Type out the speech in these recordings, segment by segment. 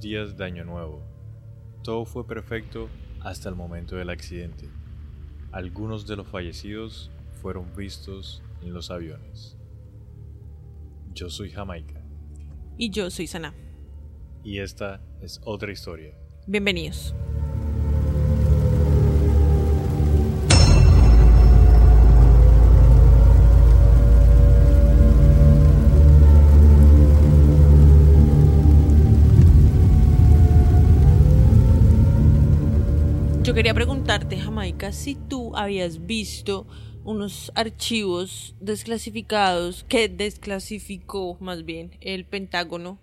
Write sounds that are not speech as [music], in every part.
días de Año Nuevo. Todo fue perfecto hasta el momento del accidente. Algunos de los fallecidos fueron vistos en los aviones. Yo soy Jamaica Y yo soy Sana. y esta es otra historia. Bienvenidos. Jamaica, si tú habías visto unos archivos desclasificados que desclasificó más bien el Pentágono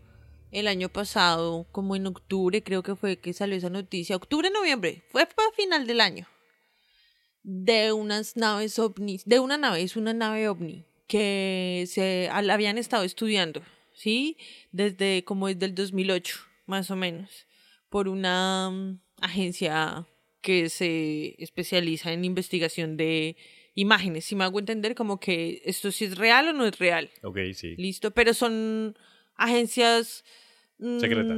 el año pasado, como en octubre, creo que fue que salió esa noticia, octubre, noviembre, fue para final del año, de unas naves ovnis, de una nave, es una nave ovni, que se habían estado estudiando, ¿sí? Desde como desde el 2008, más o menos, por una mm, agencia que se especializa en investigación de imágenes, si me hago entender, como que esto sí es real o no es real. Ok, sí. Listo, pero son agencias... mm, Secreta.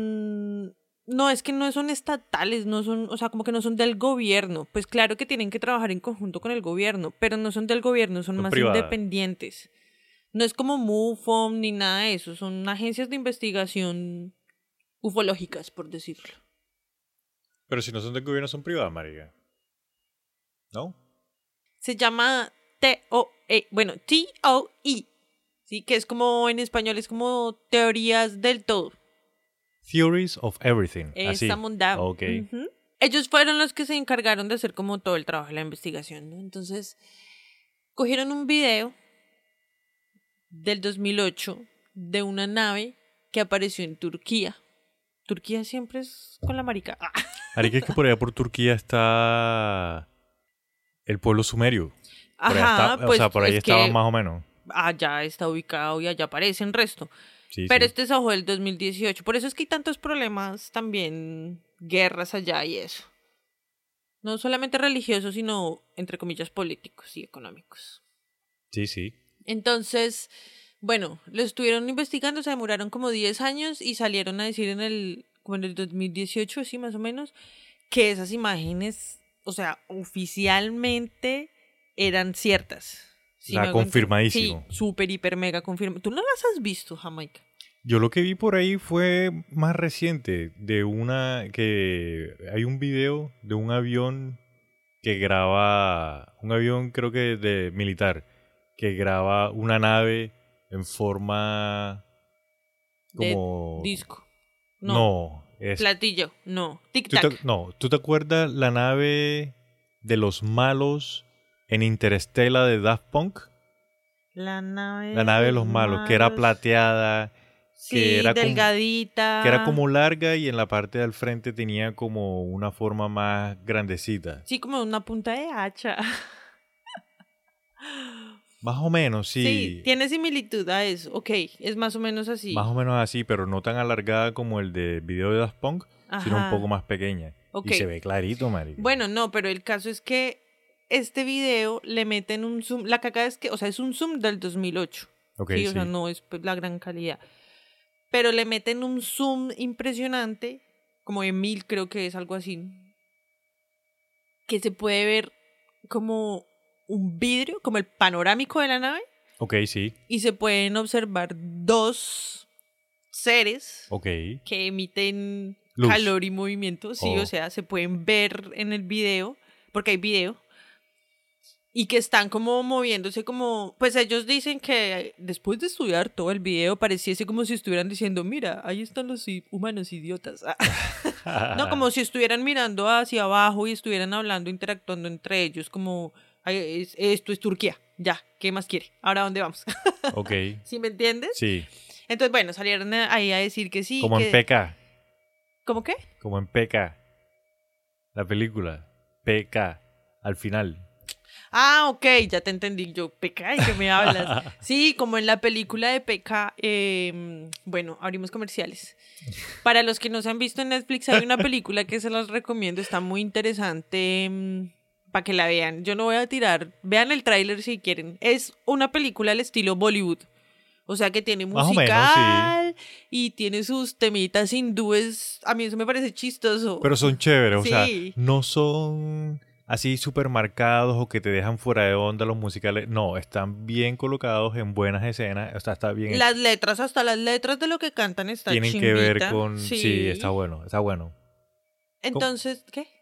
No, es que no son estatales, no son, o sea, como que no son del gobierno. Pues claro que tienen que trabajar en conjunto con el gobierno, pero no son del gobierno, son, Son más independientes. No es como MUFON ni nada de eso, son agencias de investigación ufológicas, por decirlo. Pero si no son del gobierno, son privadas, marica. ¿No? Se llama T-O-E, bueno, T-O-E, sí, que es como en español, es como teorías del todo. Theories of Everything. Esa mundad. Ok. Ellos fueron los que se encargaron de hacer como todo el trabajo de la investigación, ¿no? Entonces, cogieron un video del 2008 de una nave que apareció en Turquía. Turquía siempre es con la marica. Ah. Marica, es que por allá por Turquía está el pueblo sumerio. Por Ajá, está- pues o sea, por ahí es estaba más o menos. allá está ubicado y allá aparece en resto. Sí, Pero sí. este es ojo del 2018. Por eso es que hay tantos problemas también, guerras allá y eso. No solamente religiosos, sino, entre comillas, políticos y económicos. Sí, sí. Entonces, bueno, lo estuvieron investigando, se demoraron como 10 años y salieron a decir en el, como en el 2018, así más o menos, que esas imágenes, o sea, oficialmente eran ciertas. Hago entender? confirmadísimo. Sí, súper, hiper, mega confirmado. ¿Tú no las has visto, Jamaica? Yo lo que vi por ahí fue más reciente, de una que hay un video de un avión que graba, un avión creo que de militar, que graba una nave en forma De como... Disco. No. No, es... Platillo. No. ¿Tú Tic-tac. te, no, ¿tú te acuerdas la nave de los malos en Interestela de Daft Punk? La nave. La nave de los malos, que era plateada, Sí, que era como- delgadita. que era como larga y en la parte del frente tenía como una forma más grandecita. Sí, como una punta de hacha. [laughs] Más o menos, sí. Sí, tiene similitud a eso. Ok, es más o menos así. Más o menos así, pero no tan alargada como el de video de Daft Punk, sino un poco más pequeña. Ok. Y se ve clarito, marica. Bueno, no, pero el caso es que este video le meten un zoom. La cagada es que, o sea, es un zoom del 2008. Ok, sí, o sí. sea, no es pues, la gran calidad. Pero le meten un zoom impresionante, como de mil, creo que es algo así. Que se puede ver como un vidrio, como el panorámico de la nave, Ok, sí. y se pueden observar dos seres Ok. que emiten Luz. calor y movimiento, sí, Oh. o sea, se pueden ver en el video, porque hay video, y que están como moviéndose como, pues ellos dicen que después de estudiar todo el video pareciese como si estuvieran diciendo, mira, ahí están los humanos idiotas. [laughs] no, como si estuvieran mirando hacia abajo y estuvieran hablando, interactuando entre ellos, como, "Ay, es- esto es Turquía, ya, ¿qué más quiere? Ahora, ¿dónde vamos? [laughs] Ok. ¿Sí me entiendes? Sí. Entonces, bueno, salieron ahí a decir que sí. Como que... en PK. ¿Cómo qué? Como en PK. La película. PK. Al final. Ah, ok, ya te entendí yo. PK, ¿y qué me hablas? [laughs] Sí, como en la película de PK, eh, bueno, abrimos comerciales. Para los que no se han visto en Netflix, hay una película que se las recomiendo, está muy interesante para que la vean. Yo no voy a tirar, vean el tráiler si quieren. Es una película al estilo Bollywood. O sea que tiene musical menos, y tiene sus temitas hindúes. A mí eso me parece chistoso. Pero son chéveres, o sea, Sí. no son así súper marcados o que te dejan fuera de onda los musicales. No, están bien colocados en buenas escenas. O sea, está bien. Las letras, hasta las letras de lo que cantan están Tienen que ver con. Sí. está bueno, está bueno. Entonces, ¿qué?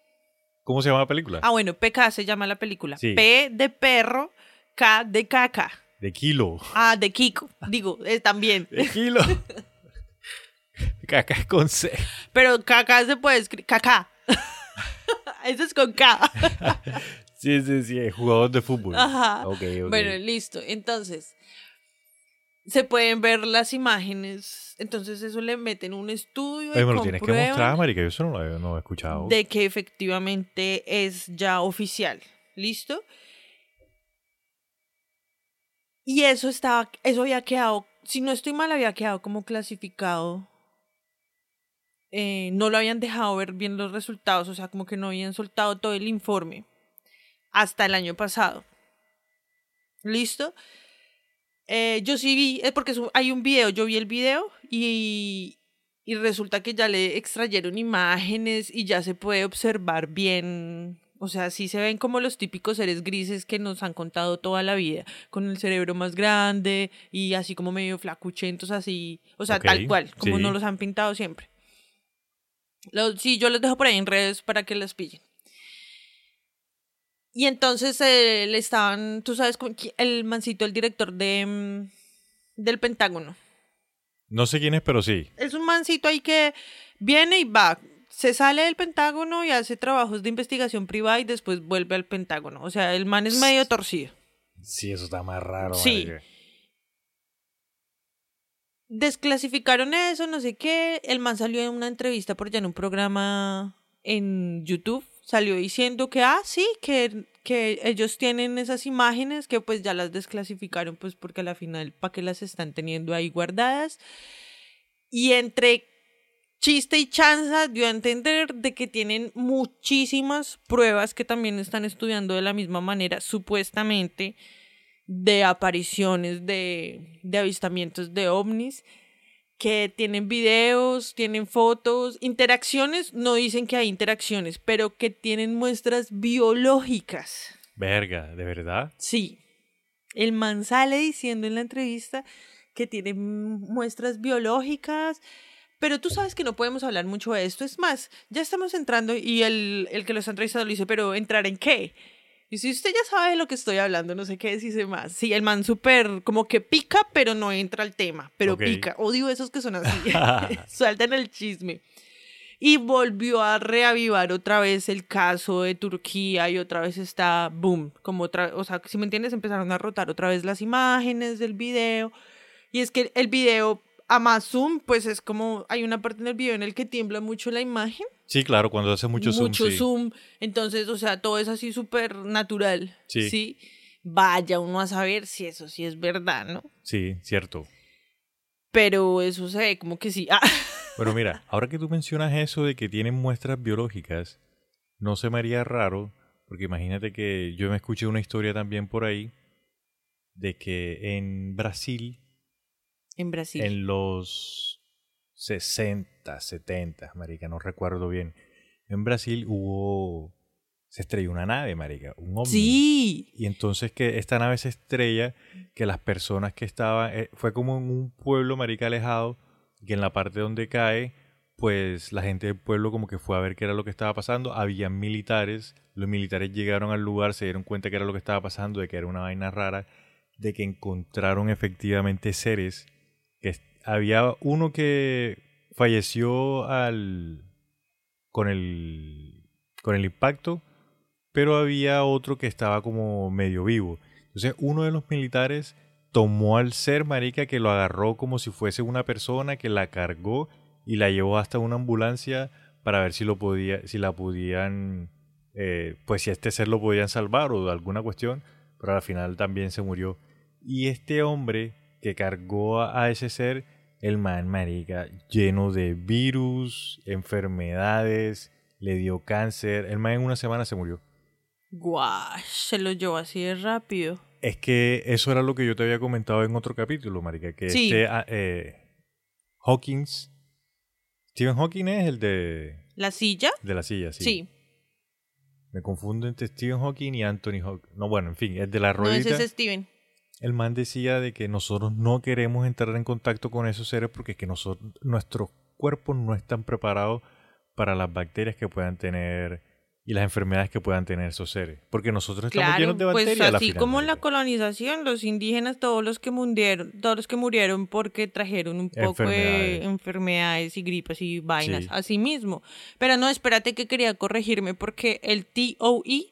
¿Cómo se llama la película? Ah, bueno, PK se llama la película. Sí. P de perro, K de caca. De Kilo. Ah, de Kiko. Digo, eh, también. De Kilo. [laughs] Caca con C. Pero caca se puede escribir. Caca. [laughs] Eso es con K. [laughs] Sí, sí, sí, jugador de fútbol. Ajá. Ok, ok. Bueno, listo. Entonces, se pueden ver las imágenes. Entonces, eso le meten un estudio. y Oye, me lo tienes que mostrar, marica. Yo eso no lo he, no lo he escuchado. De que efectivamente es ya oficial. ¿Listo? Y eso estaba, eso había quedado, si no estoy mal, había quedado como clasificado. Eh, no lo habían dejado ver bien los resultados, o sea, como que no habían soltado todo el informe hasta el año pasado. ¿Listo? Eh, yo sí vi, es porque hay un video, yo vi el video y, y resulta que ya le extrayeron imágenes y ya se puede observar bien, o sea, sí se ven como los típicos seres grises que nos han contado toda la vida, con el cerebro más grande y así como medio flacuchentos, así, o sea, tal cual, como sí. nos los han pintado siempre. Los, sí, yo los dejo por ahí en redes para que los pillen. Y entonces eh, le estaban, tú sabes, el mancito, el director de, mm, del Pentágono. No sé quién es, pero sí. Es un mancito ahí que viene y va, se sale del Pentágono y hace trabajos de investigación privada y después vuelve al Pentágono. O sea, el man es medio torcido. Sí, eso está más raro. Sí. Desclasificaron eso, no sé qué. El man salió en una entrevista por allá en un programa en YouTube. Salió diciendo que, ah, sí, que, que ellos tienen esas imágenes que pues ya las desclasificaron, pues porque a la final, ¿para qué las están teniendo ahí guardadas? Y entre chiste y chanza dio a entender de que tienen muchísimas pruebas que también están estudiando de la misma manera, supuestamente, de apariciones, de, de avistamientos de ovnis, que tienen videos, tienen fotos, interacciones, no dicen que hay interacciones, pero que tienen muestras biológicas. Verga, ¿de verdad? Sí. El man sale diciendo en la entrevista que tiene muestras biológicas, pero tú sabes que no podemos hablar mucho de esto. Es más, ya estamos entrando y el, el que lo está entrevistando le dice, pero ¿entrar en qué? Y si usted ya sabe de lo que estoy hablando, no sé qué decirse más. Sí, el man súper como que pica, pero no entra al tema, pero Ok. pica. Odio esos que son así. [laughs] [laughs] Sueltan el chisme. Y volvió a reavivar otra vez el caso de Turquía y otra vez está, boom, como otra, o sea, si me entiendes, empezaron a rotar otra vez las imágenes del video. Y es que el video a más zoom, pues es como, hay una parte en el video en el que tiembla mucho la imagen. Sí, claro, cuando hace mucho, zoom. mucho sí. zoom. Entonces, o sea, todo es así súper natural. Sí. sí. Vaya uno a saber si eso sí es verdad, ¿no? Sí, cierto. Pero eso se ve como que sí. Ah. [laughs] Pero mira, ahora que tú mencionas eso de que tienen muestras biológicas, no se me haría raro, porque imagínate que yo me escuché una historia también por ahí de que en Brasil, En Brasil. en los 60, 70, marica, no recuerdo bien, en Brasil hubo, se estrelló una nave, marica, un ovni. Sí. Y entonces que esta nave se estrella, que las personas que estaban, eh, fue como en un pueblo marica alejado, que en la parte donde cae, pues la gente del pueblo como que fue a ver qué era lo que estaba pasando, habían militares, los militares llegaron al lugar, se dieron cuenta que era lo que estaba pasando, de que era una vaina rara, de que encontraron efectivamente seres, que había uno que falleció al con el con el impacto, pero había otro que estaba como medio vivo. Entonces, uno de los militares tomó al ser, marica, que lo agarró como si fuese una persona, que la cargó y la llevó hasta una ambulancia para ver si lo podía, si la podían, eh, pues si este ser lo podían salvar o de alguna cuestión, pero al final también se murió. Y este hombre que cargó a ese ser, el man, marica, lleno de virus, enfermedades, le dio cáncer, el man en una semana se murió. Guau, se lo llevó así de rápido. Es que eso era lo que yo te había comentado en otro capítulo, marica, que Sí. este ah, eh, Hawkins, Stephen Hawking es el de, ¿La silla? de la silla, sí. Sí. Me confundo entre Stephen Hawking y Anthony Hawking. No, bueno, en fin, el de la No, ruedita. ese es Steven. El man decía de que nosotros no queremos entrar en contacto con esos seres porque es que nosotros, nuestros cuerpos no están preparados para las bacterias que puedan tener y las enfermedades que puedan tener esos seres. Porque nosotros estamos Claro, llenos de pues bacterias. la así final, como en la colonización, los indígenas, todos los que murieron, todos los que murieron porque trajeron un poco de Enfermedades. enfermedades y gripas y vainas, Sí. así mismo. Pero no, espérate que quería corregirme porque el TOE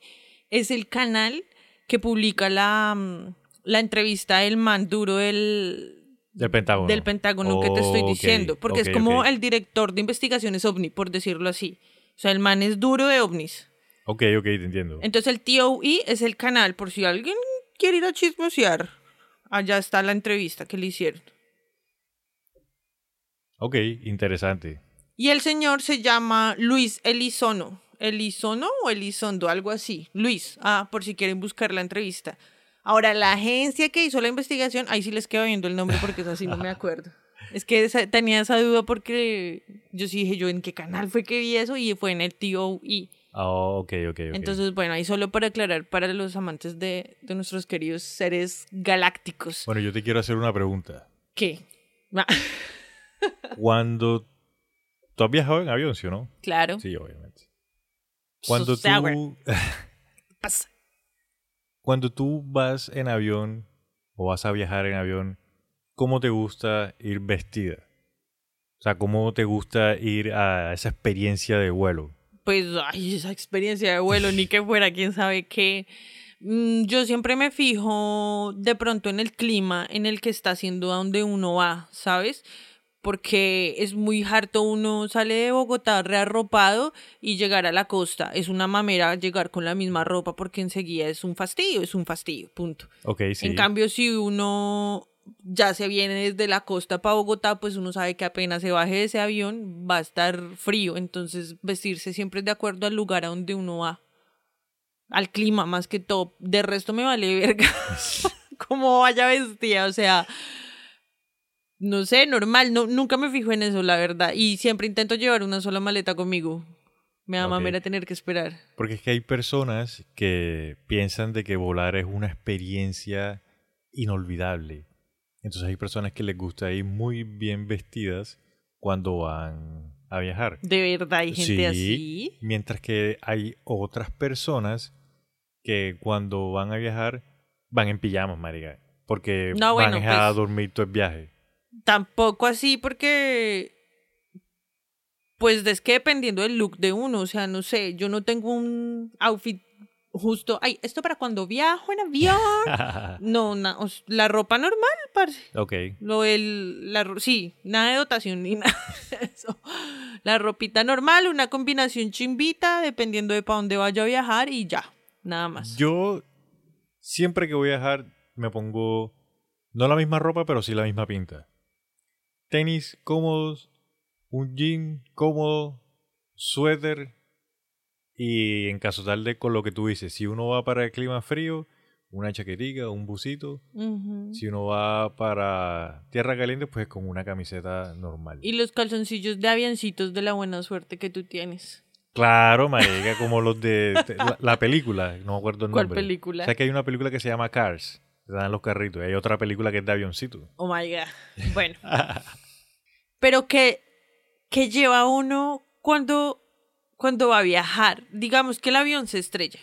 es el canal que publica la, mm, la entrevista del man duro del, Del Pentágono. del Pentágono que te estoy diciendo, porque es como el director de investigaciones ovni, por decirlo así. O sea, el man es duro de ovnis. Ok, ok, te entiendo. Entonces el TOE es el canal, por si alguien quiere ir a chismosear. Allá está la entrevista que le hicieron. Ok, interesante. Y el señor se llama Luis Elizono. ¿Elizono o Elizondo? Algo así. Luis. Ah, por si quieren buscar la entrevista. Ahora, la agencia que hizo la investigación, ahí sí les quedo viendo el nombre porque es así, no me [laughs] acuerdo. Es que esa- tenía esa duda porque yo sí dije yo en qué canal fue que vi eso y fue en el TOE. Ah, ok, ok, ok. Entonces, bueno, ahí solo para aclarar para los amantes de, de nuestros queridos seres galácticos. Bueno, yo te quiero hacer una pregunta. ¿Qué? Ah, [laughs] Cuando... ¿Tú has viajado en avión, sí o no? claro. Sí, obviamente. Cuando So sour. tú... [laughs] Pasa. Cuando tú vas en avión o vas a viajar en avión, ¿cómo te gusta ir vestida? O sea, ¿cómo te gusta ir a esa experiencia de vuelo? Pues, ay, esa experiencia de vuelo, ni que fuera, quién sabe qué. Mm, Yo siempre me fijo de pronto en el clima en el que está haciendo a donde uno va, ¿sabes? Porque es muy harto uno sale de Bogotá rearropado y llegar a la costa. Es una mamera llegar con la misma ropa porque enseguida es un fastidio, es un fastidio, punto. Ok, sí. En cambio, si uno ya se viene desde la costa para Bogotá, pues uno sabe que apenas se baje de ese avión va a estar frío. Entonces, vestirse siempre es de acuerdo al lugar a donde uno va. Al clima, más que todo. De resto me vale verga. [laughs] [laughs] Como vaya vestida, o sea. No sé, normal. No, nunca me fijo en eso, la verdad. Y siempre intento llevar una sola maleta conmigo. Me da Ok. mamera tener que esperar. Porque es que hay personas que piensan de que volar es una experiencia inolvidable. Entonces hay personas que les gusta ir muy bien vestidas cuando van a viajar. De verdad, hay gente Sí, así. Mientras que hay otras personas que cuando van a viajar van en pijamas, marica. Porque No, van bueno, a pues- dormir todo el viaje. Tampoco así porque pues es que dependiendo del look de uno, o sea, no sé, yo no tengo un outfit justo, ay, esto para cuando viajo en avión. [laughs] No, na- la ropa normal, parce. ok. Lo el la sí, nada de dotación ni [laughs] nada de eso. La ropita normal, una combinación chimbita dependiendo de para dónde vaya a viajar y ya, nada más. Yo siempre que voy a viajar me pongo no la misma ropa, pero sí la misma pinta. Tenis cómodos, un jean cómodo, suéter y en caso tal de con lo que tú dices, si uno va para el clima frío, una chaquetica, un busito. Si uno va para tierra caliente, pues con una camiseta normal. Y los calzoncillos de avioncitos de la buena suerte que tú tienes. Claro, marica, como los de [laughs] de la, la película, no me acuerdo el ¿Cuál nombre. película? O sea que hay una película que se llama Cars, que dan los carritos, y hay otra película que es de avioncito. Oh my god. [laughs] Bueno. Pero que, que lleva uno cuando, cuando va a viajar. Digamos que el avión se estrella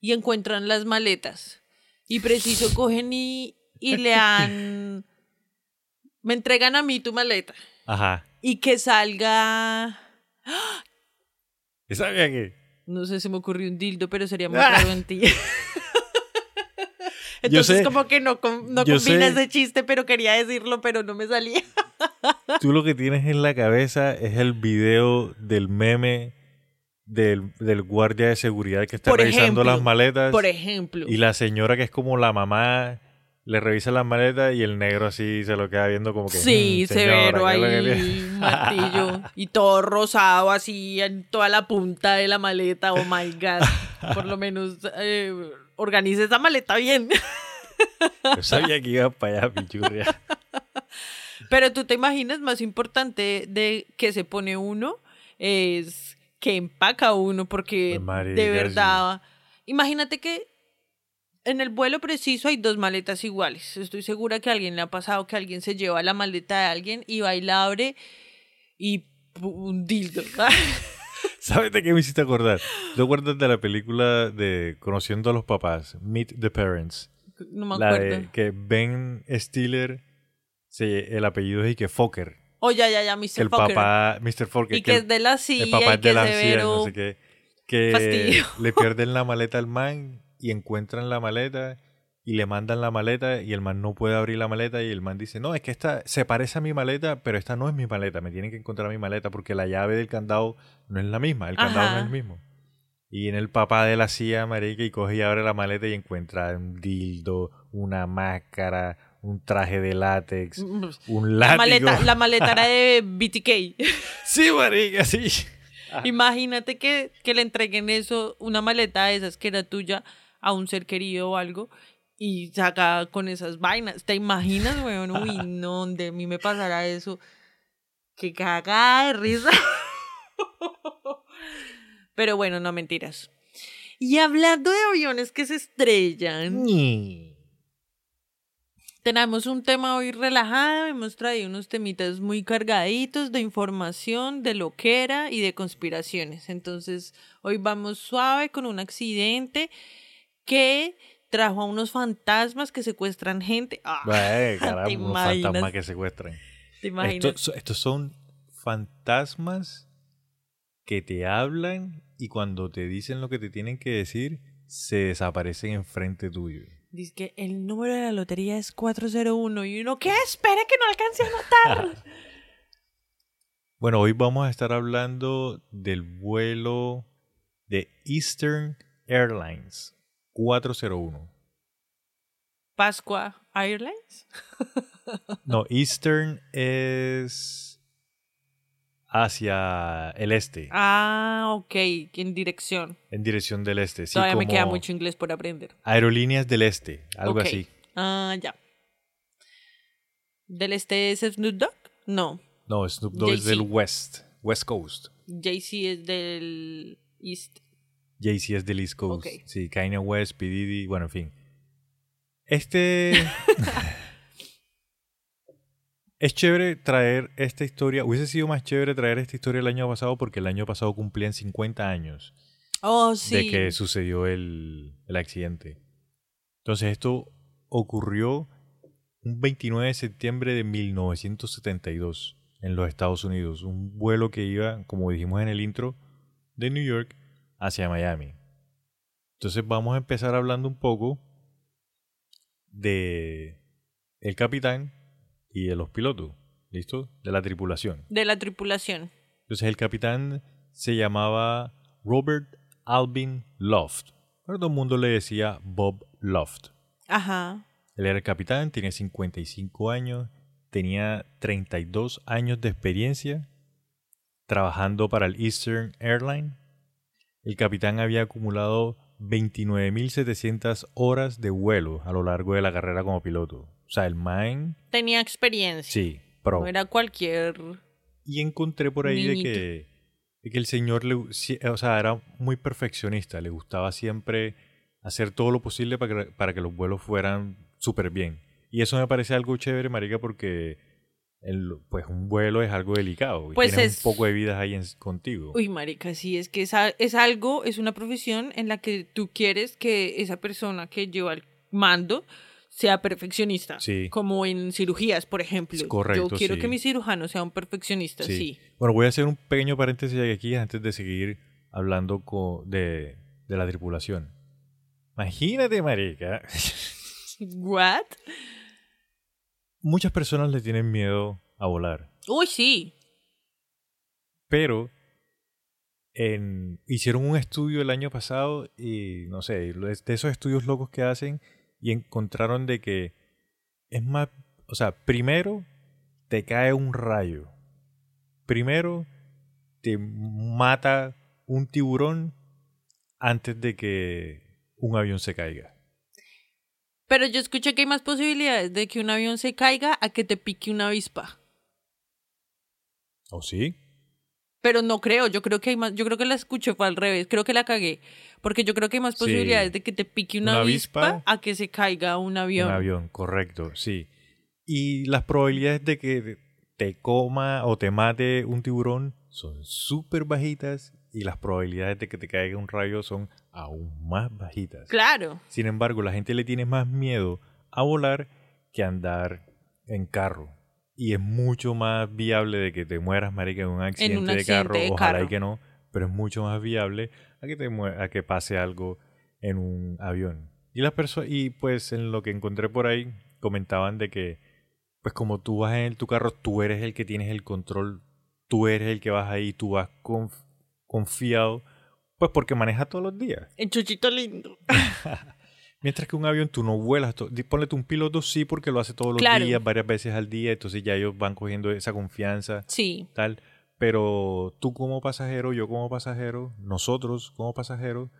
y encuentran las maletas. Y preciso cogen y, y le han. [laughs] Me entregan a mí tu maleta. Ajá. Y que salga. ¿Y sabía que? No sé, se me ocurrió un dildo, pero sería más raro en ti. Entonces sé- como que no, no combina sé- ese chiste, pero quería decirlo, pero no me salía. [laughs] Tú lo que tienes en la cabeza es el video del meme del, del guardia de seguridad que está Por revisando ejemplo, las maletas. Por ejemplo. Y la señora que es como la mamá le revisa las maletas y el negro así se lo queda viendo como que... Sí, "Mm, señora, severo ¿qué es lo que ahí, tiene?". martillo. y todo rosado así en toda la punta de la maleta. Oh my God. Por lo menos eh, organice esa maleta bien. [laughs] Yo sabía que iba para allá, pichurria. Pero tú te imaginas, más importante de que se pone uno es que empaca uno, porque de verdad. Imagínate que en el vuelo preciso hay dos maletas iguales. Estoy segura que a alguien le ha pasado que alguien se lleva la maleta de alguien y va y la abre y un dildo. [laughs] ¿Sabes de qué me hiciste acordar? ¿Te acuerdas de la película de Conociendo a los papás? Meet the Parents. no me La acuerdo. de que Ben Stiller, se, el apellido es y que Fokker. Oh, ya, ya, ya, Mr. Que el Fokker. papá, Mr. Fokker. y que el- es de la silla el papá y es que de la CIA, no sé qué. Que fastidio. le pierden la maleta al man y encuentran la maleta y le mandan la maleta y el man no puede abrir la maleta y el man dice, no, es que esta se parece a mi maleta, pero esta no es mi maleta, me tienen que encontrar mi maleta porque la llave del candado no es la misma, el candado no es el mismo. Y en el papá de la CIA, marica, y coge y abre la maleta y encuentra un dildo, una máscara, un traje de látex, un La látigo. maleta, la maleta era de [laughs] BTK. Sí, marica, sí. [laughs] Imagínate que, que le entreguen eso, una maleta de esas que era tuya, a un ser querido o algo, y saca con esas vainas. ¿Te imaginas, weón? Uy, no, a mí me pasara eso. Que cagada de risa. [laughs] Pero bueno, no mentiras. Y hablando de aviones que se estrellan, tenemos un tema hoy relajado, hemos traído unos temitas muy cargaditos de información, de loquera y de conspiraciones. Entonces, hoy vamos suave con un accidente que trajo a unos fantasmas que secuestran gente. Ah, Ay, [laughs] ¿te caramba, unos fantasmas que secuestran. ¿Te imaginas? Estos, estos son fantasmas que te hablan y cuando te dicen lo que te tienen que decir, se desaparecen enfrente tuyo. Dice que el número de la lotería es 401 y uno, ¿qué? Espera que no alcance a notar. [laughs] Bueno, hoy vamos a estar hablando del vuelo de Eastern Airlines 401. Pascua Airlines. [laughs] No, Eastern es hacia el este, Ah, ok, en dirección. en dirección del este. Sí, Todavía me queda mucho inglés por aprender. Aerolíneas del este, algo así. Ah, ya. ¿Del este es Snoop Dogg? No. No, Snoop Dogg es del West, West Coast. Jay-Z es del East. Jay-Z es del East Coast. Sí, Kanye West, P. Diddy, bueno, en fin. Este... [laughs] es chévere traer esta historia. Hubiese sido más chévere traer esta historia el año pasado porque el año pasado cumplían 50 años Oh, sí. de que sucedió el, el accidente. Entonces esto ocurrió un 29 de septiembre de 1972 en los Estados Unidos. Un vuelo que iba, como dijimos en el intro, de New York hacia Miami. Entonces vamos a empezar hablando un poco de el capitán y de los pilotos, ¿listo? De la tripulación. De la tripulación. Entonces el capitán se llamaba Robert Alvin Loft. Pero todo el mundo le decía Bob Loft. Ajá. Él era el capitán, tenía 55 años, tenía 32 años de experiencia trabajando para el Eastern Airline. El capitán había acumulado 29.700 horas de vuelo a lo largo de la carrera como piloto. O sea, el man, Tenía experiencia. sí, pro. No era cualquier. Y encontré por ahí de que, de que el señor, le, sí, o sea, era muy perfeccionista. Le gustaba siempre hacer todo lo posible para que, para que los vuelos fueran súper bien. Y eso me parece algo chévere, marica, porque el, pues un vuelo es algo delicado. Y Pues tienes es- un poco de vidas ahí en- contigo. Uy, marica, sí, es que es, a- es algo, es una profesión en la que tú quieres que esa persona que lleva el mando sea perfeccionista. Sí. Como en cirugías, por ejemplo. Es correcto, Yo quiero sí. que mi cirujano sea un perfeccionista, sí. Bueno, voy a hacer un pequeño paréntesis aquí antes de seguir hablando co- de, de la tripulación. Imagínate, marica, [laughs] ¿What? Muchas personas le tienen miedo a volar, Uy, sí. pero en- hicieron un estudio el año pasado y no sé, de esos estudios locos que hacen y encontraron de que es más, o sea, primero te cae un rayo, primero te mata un tiburón antes de que un avión se caiga. Pero yo escuché que hay más posibilidades de que un avión se caiga a que te pique una avispa. ¿O sí? Pero no creo, yo creo que hay más, yo creo que la escuché fue al revés, creo que la cagué, porque yo creo que hay más Sí. posibilidades de que te pique una, Una avispa, avispa, a que se caiga un avión. Un avión, correcto, sí. Y las probabilidades de que te coma o te mate un tiburón son súper bajitas y las probabilidades de que te caiga un rayo son aún más bajitas. Claro. Sin embargo, la gente le tiene más miedo a volar que a andar en carro. Y es mucho más viable de que te mueras, marica, en un accidente, de accidente carro. de Ojalá carro. y que no, pero es mucho más viable a que te a que pase algo en un avión. Y las personas y pues en lo que encontré por ahí comentaban de que pues como tú vas en tu carro, tú eres el que tienes el control, tú eres el que vas ahí, tú vas conf- confiado, pues porque manejas todos los días. El chuchito lindo. [laughs] Mientras que un avión tú no vuelas. Ponle tú un piloto sí porque lo hace todos los Claro. días, varias veces al día, entonces ya ellos van cogiendo esa confianza, Sí. tal. Pero tú como pasajero, yo como pasajero, nosotros como pasajeros,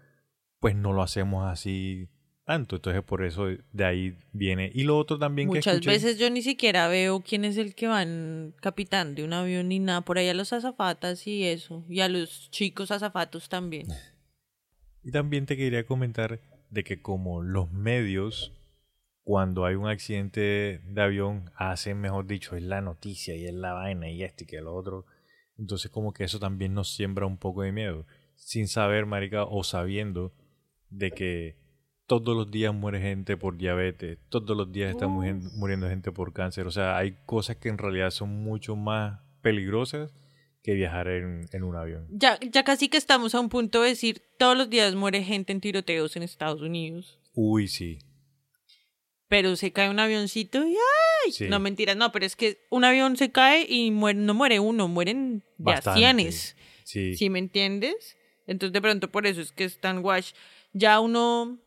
pues no lo hacemos así tanto. Entonces por eso de ahí viene. Y lo otro también que Muchas escuché, veces yo ni siquiera veo quién es el que va en capitán de un avión ni nada. Por ahí a los azafatas y eso. Y a los chicos azafatos también. [laughs] Y también te quería comentar de que como los medios, cuando hay un accidente de avión, hacen, mejor dicho, es la noticia y es la vaina y esto y que lo otro. Entonces como que eso también nos siembra un poco de miedo. Sin saber, marica, o sabiendo de que todos los días muere gente por diabetes, todos los días está mujen- muriendo gente por cáncer. O sea, hay cosas que en realidad son mucho más peligrosas que viajar en, en un avión. Ya, ya casi que estamos a un punto de decir, todos los días muere gente en tiroteos en Estados Unidos. Uy, sí. Pero se cae un avioncito y ¡ay! Sí. No, mentiras, no, pero es que un avión se cae y muere, no muere uno, mueren Bastante. cienes. Sí. ¿Sí me entiendes? Entonces de pronto por eso es que es tan wash. Ya uno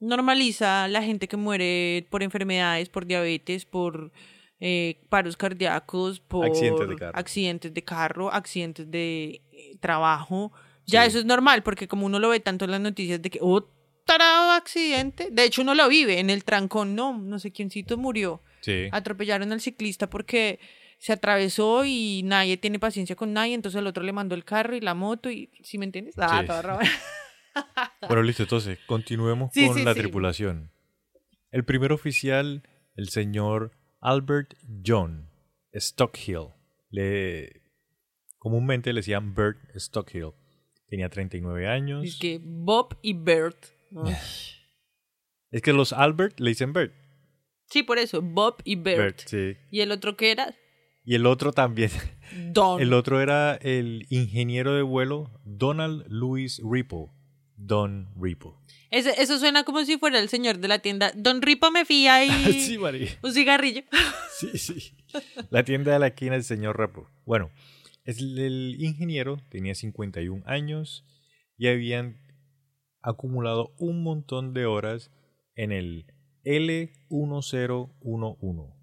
normaliza la gente que muere por enfermedades, por diabetes, por eh, paros cardíacos, por Accidentes de carro. accidentes de carro, accidentes de eh, trabajo. Ya Sí. eso es normal, porque como uno lo ve tanto en las noticias de que, oh, tarado accidente. De hecho, uno lo vive en el trancón, no, no sé quiéncito murió. Sí. Atropellaron al ciclista porque se atravesó y nadie tiene paciencia con nadie, entonces el otro le mandó el carro y la moto y, ¿sí me entiendes? Ah, Sí. todo. [laughs] Bueno, listo, entonces, continuemos Sí, con sí, la sí. tripulación. El primer oficial, el señor Albert John Stockhill, le, comúnmente le decían Bert Stockhill, tenía 39 años. Es que Bob y Bert. [laughs] Es que los Albert le dicen Bert. Sí, por eso, Bob y Bert. Bert, sí. ¿Y el otro qué era? Y el otro también. Don. El otro era el ingeniero de vuelo Donald Louis Ripple. Don. Ese- eso suena como si fuera el señor de la tienda. Don Ripo me fía y [laughs] sí, María. un cigarrillo. [laughs] Sí, sí. La tienda de la esquina del señor Repo. Bueno, es el, el ingeniero tenía 51 años y habían acumulado un montón de horas en el L1011.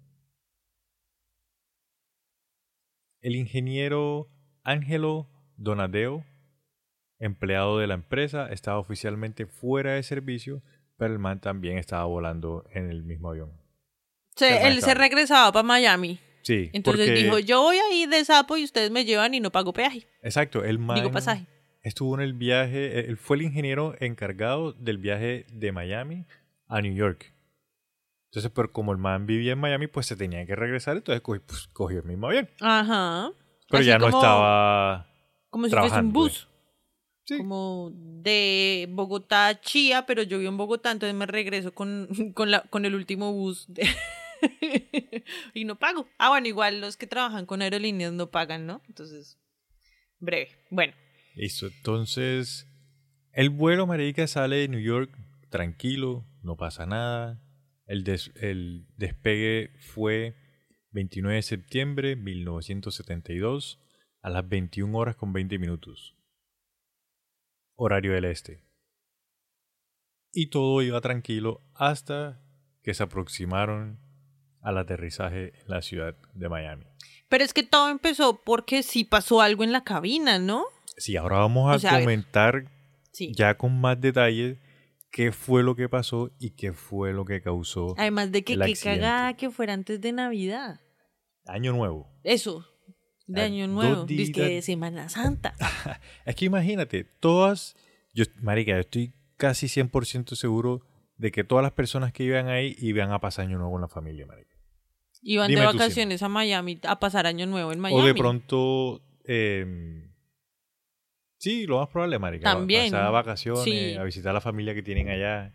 El ingeniero Ángelo Donadeo, empleado de la empresa, estaba oficialmente fuera de servicio, pero el man también estaba volando en el mismo avión. Del él se regresaba para Miami. Sí, Entonces porque- dijo, yo voy a ir de sapo y ustedes me llevan y no pago peaje. Exacto, el man Digo pasaje. estuvo en el viaje, él fue el ingeniero encargado del viaje de Miami a New York. Entonces, pero como el man vivía en Miami, pues se tenía que regresar, entonces cogió, pues, cogió el mismo avión. Ajá. Pero Así ya no estaba... Como si fuese un trabajando, bus. Sí. Como de Bogotá a Chía, pero yo vivo en Bogotá, entonces me regreso con, [laughs] con, la, con el último bus. de- [laughs] y no pago. Ah, bueno, igual los que trabajan con aerolíneas no pagan, ¿no? Entonces, breve. Bueno, Listo, entonces el vuelo, marica, sale de New York tranquilo, no pasa nada. El, des- el despegue fue 29 de septiembre de 1972 a las 21 horas con 20 minutos. Horario del este. Y todo iba tranquilo hasta que se aproximaron al aterrizaje en la ciudad de Miami. Pero es que todo empezó porque sí pasó algo en la cabina, ¿no? Sí, ahora vamos a O sea, a ver. comentar Sí. ya con más detalle qué fue lo que pasó y qué fue lo que causó Además de que el qué accidente. cagada que fuera antes de Navidad. Año Nuevo. Eso. De Ah, Año Nuevo. Dice de Semana Santa. [laughs] Es que imagínate, todas, yo, marica, yo estoy casi 100% seguro de que todas las personas que iban ahí iban a pasar Año Nuevo con la familia, marica. Iban Dime de vacaciones a Miami a pasar Año Nuevo en Miami. O de pronto, eh, sí, lo más probable, marica. También. Pasar vacaciones, Sí. a visitar a la familia que tienen allá.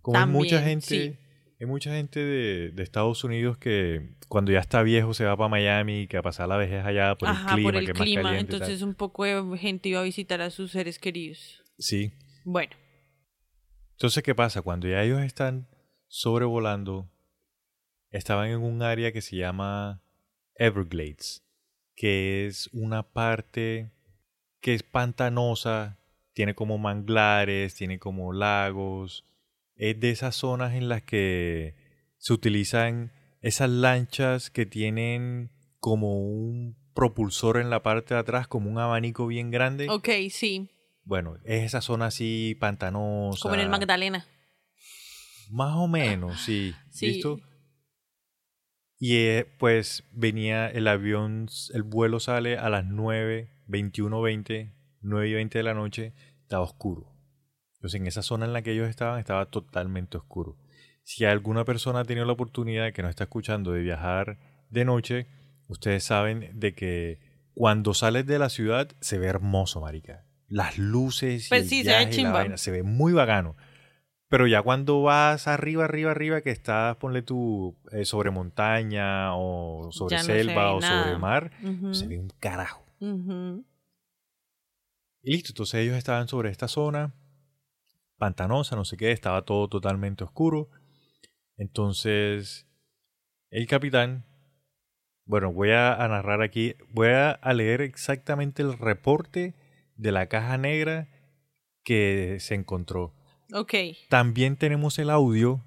Como hay mucha También, gente, sí. Hay mucha gente de, de Estados Unidos que cuando ya está viejo se va para Miami, que a pasar la vejez allá por Ajá, el clima, por el que es más clima. caliente. y tal. Entonces un poco de gente iba a visitar a sus seres queridos. Sí. Bueno, Entonces, ¿qué pasa? Cuando ya ellos están sobrevolando, estaban en un área que se llama Everglades, que es una parte que es pantanosa, tiene como manglares, tiene como lagos, es de esas zonas en las que se utilizan esas lanchas que tienen como un propulsor en la parte de atrás, como un abanico bien grande. ok, sí. Bueno, es esa zona así pantanosa. Como en el Magdalena. Más o menos, sí. Sí. ¿Listo? Y eh, pues venía el avión, el vuelo sale a las 9, 21, 20, 9 y 20 de la noche, estaba oscuro. Entonces en esa zona en la que ellos estaban estaba totalmente oscuro. Si alguna persona ha tenido la oportunidad que nos está escuchando de viajar de noche, ustedes saben de que cuando sales de la ciudad se ve hermoso, marica. Las luces y Pues el sí, se ve la vaina, se ve muy bacano. Pero ya cuando vas arriba, arriba, arriba, que estás, ponle tú, eh, sobre montaña o sobre no selva o nada. sobre mar, se ve un carajo. Y listo, entonces ellos estaban sobre esta zona, pantanosa, no sé qué, estaba todo totalmente oscuro. Entonces, el capitán, bueno, voy a, narrar aquí, voy a, leer exactamente el reporte de la caja negra que se encontró. Ok. También tenemos el audio.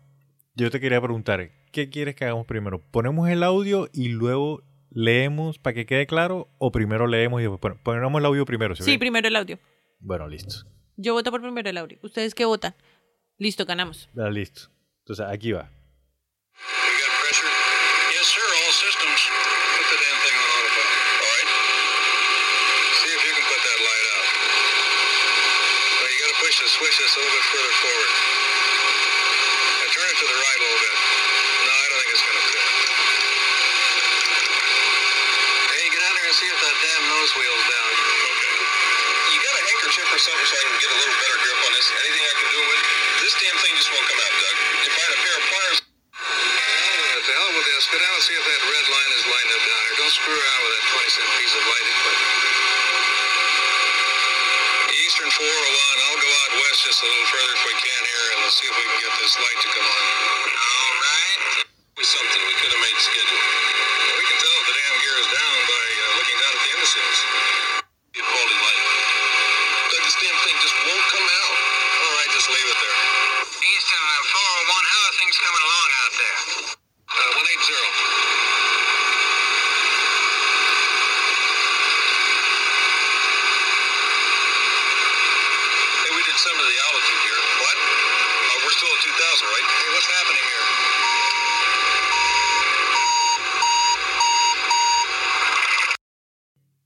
Yo te quería preguntar, ¿qué quieres que hagamos primero? ¿Ponemos el audio y luego leemos para que quede claro? ¿O primero leemos y después pon- ponemos el audio primero? ¿sí Sí, primero el audio. Bueno, listo. Yo voto por primero el audio. ¿Ustedes qué votan? Listo, ganamos. Ya, listo. Entonces aquí va. We got pressure? Yes, sir. All systems. Put the damn thing on autopilot. All right. See if you can put that light out. Well, you got to push the switch just a little bit further forward. Now turn it to the right a little bit. No, I don't think it's going to fit. Hey, get out there and see if that damn nose wheel's down. Okay. You got or something so I can get a little better grip on this? Anything I can do with? This damn thing just won't come out, Doug. You find a pair of pliers. Oh, to hell with this. Go down and see if that red line is lined up down here. Don't screw around with that 20 cent piece of light equipment. Eastern 401. I'll go out west just a little further if we can here, and let's see if we can get this light to come on. All right. With something we could have made schedule. We can tell if the damn gear is down by uh, looking down at the indices.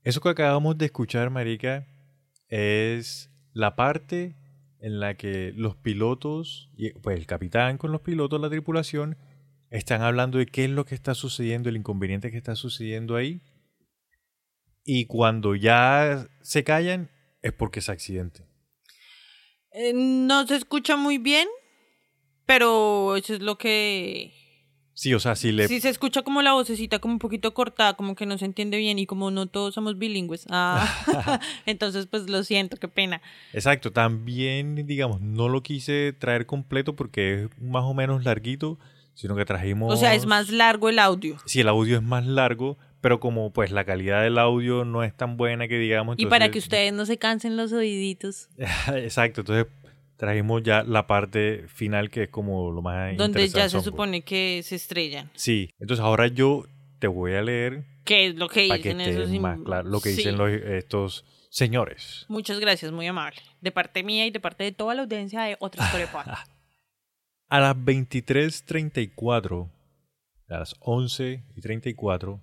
Eso que acabamos de escuchar, Marica, es la parte en la que los pilotos, pues el capitán con los pilotos, la tripulación, están hablando de qué es lo que está sucediendo, el inconveniente que está sucediendo ahí. Y cuando ya se callan, es porque es accidente. Eh, no se escucha muy bien, pero eso es lo que... Sí, o sea, si le... Sí se escucha como la vocecita como un poquito cortada, como que no se entiende bien y como no todos somos bilingües. Ah, [laughs] [laughs] entonces pues lo siento, qué pena. Exacto, también, digamos, no lo quise traer completo porque es más o menos larguito. sino que trajimos... O sea, es más largo el audio. Sí, el audio es más largo, pero como pues la calidad del audio no es tan buena que digamos... Y para entonces- que ustedes no se cansen los oíditos, [laughs] Exacto, entonces trajimos ya la parte final que es como lo más donde interesante ya se soundboard. supone que se estrellan. Sí, entonces ahora yo te voy a leer ¿Qué es lo que para dicen esos más claro lo que Sí. dicen los, estos señores. Muchas gracias, muy amable. De parte mía y de parte de toda la audiencia de otra historia. [laughs] A las 23.34, a las 11.34,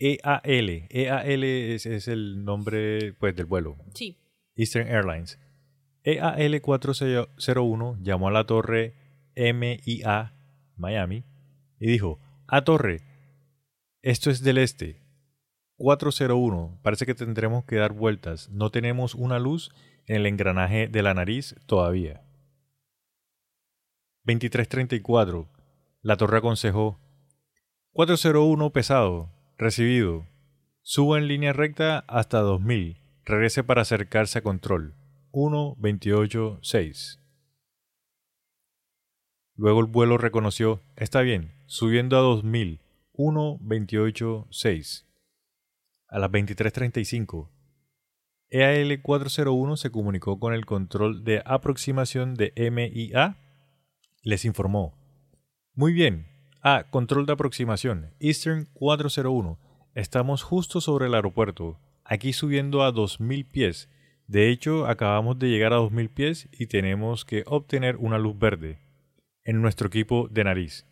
EAL, EAL es, es el nombre pues, del vuelo, Sí. Eastern Airlines. E EAL 401 llamó a la torre MIA, Miami, y dijo, a torre, esto es del este. 401, parece que tendremos que dar vueltas. No tenemos una luz en el engranaje de la nariz todavía. 2334, la torre aconsejó. 401 pesado, recibido. Suba en línea recta hasta 2000. Regrese para acercarse a control. 1286. Luego el vuelo reconoció, está bien, subiendo a 2000. 1286. A las 23:35, EAL 401 se comunicó con el control de aproximación de MIA les informó. Muy bien. A. Control de aproximación. Eastern 401. Estamos justo sobre el aeropuerto. Aquí subiendo a 2000 pies. De hecho, acabamos de llegar a 2000 pies y tenemos que obtener una luz verde en nuestro equipo de nariz.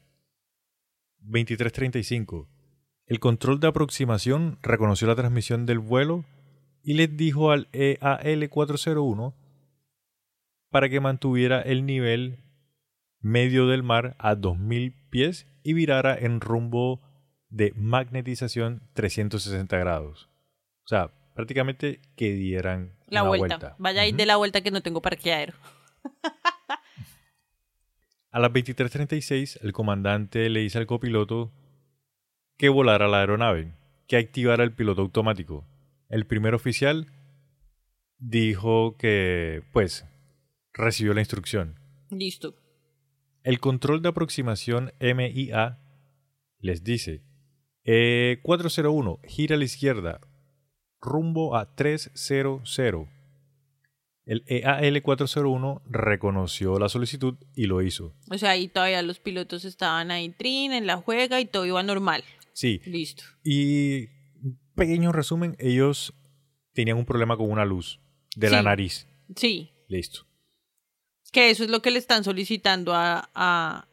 2335. El control de aproximación reconoció la transmisión del vuelo y les dijo al E EAL 401 para que mantuviera el nivel medio del mar a 2000 pies y virara en rumbo de magnetización 360 grados. O sea, prácticamente que dieran La vuelta. Vaya Ujú. de la vuelta que no tengo parqueadero. A las 23:36, el comandante le dice al copiloto que volara la aeronave, que activara el piloto automático. El primer oficial dijo que, pues, recibió la instrucción. Listo. El control de aproximación MIA les dice, eh, 401, gira a la izquierda, rumbo a 300. El E EAL 401 reconoció la solicitud y lo hizo. O sea, ahí todavía los pilotos estaban ahí, trin, en la juega y todo iba normal. Sí, Listo. y un pequeño resumen, ellos tenían un problema con una luz de la nariz. Sí. Listo. Que eso es lo que le están solicitando a, a,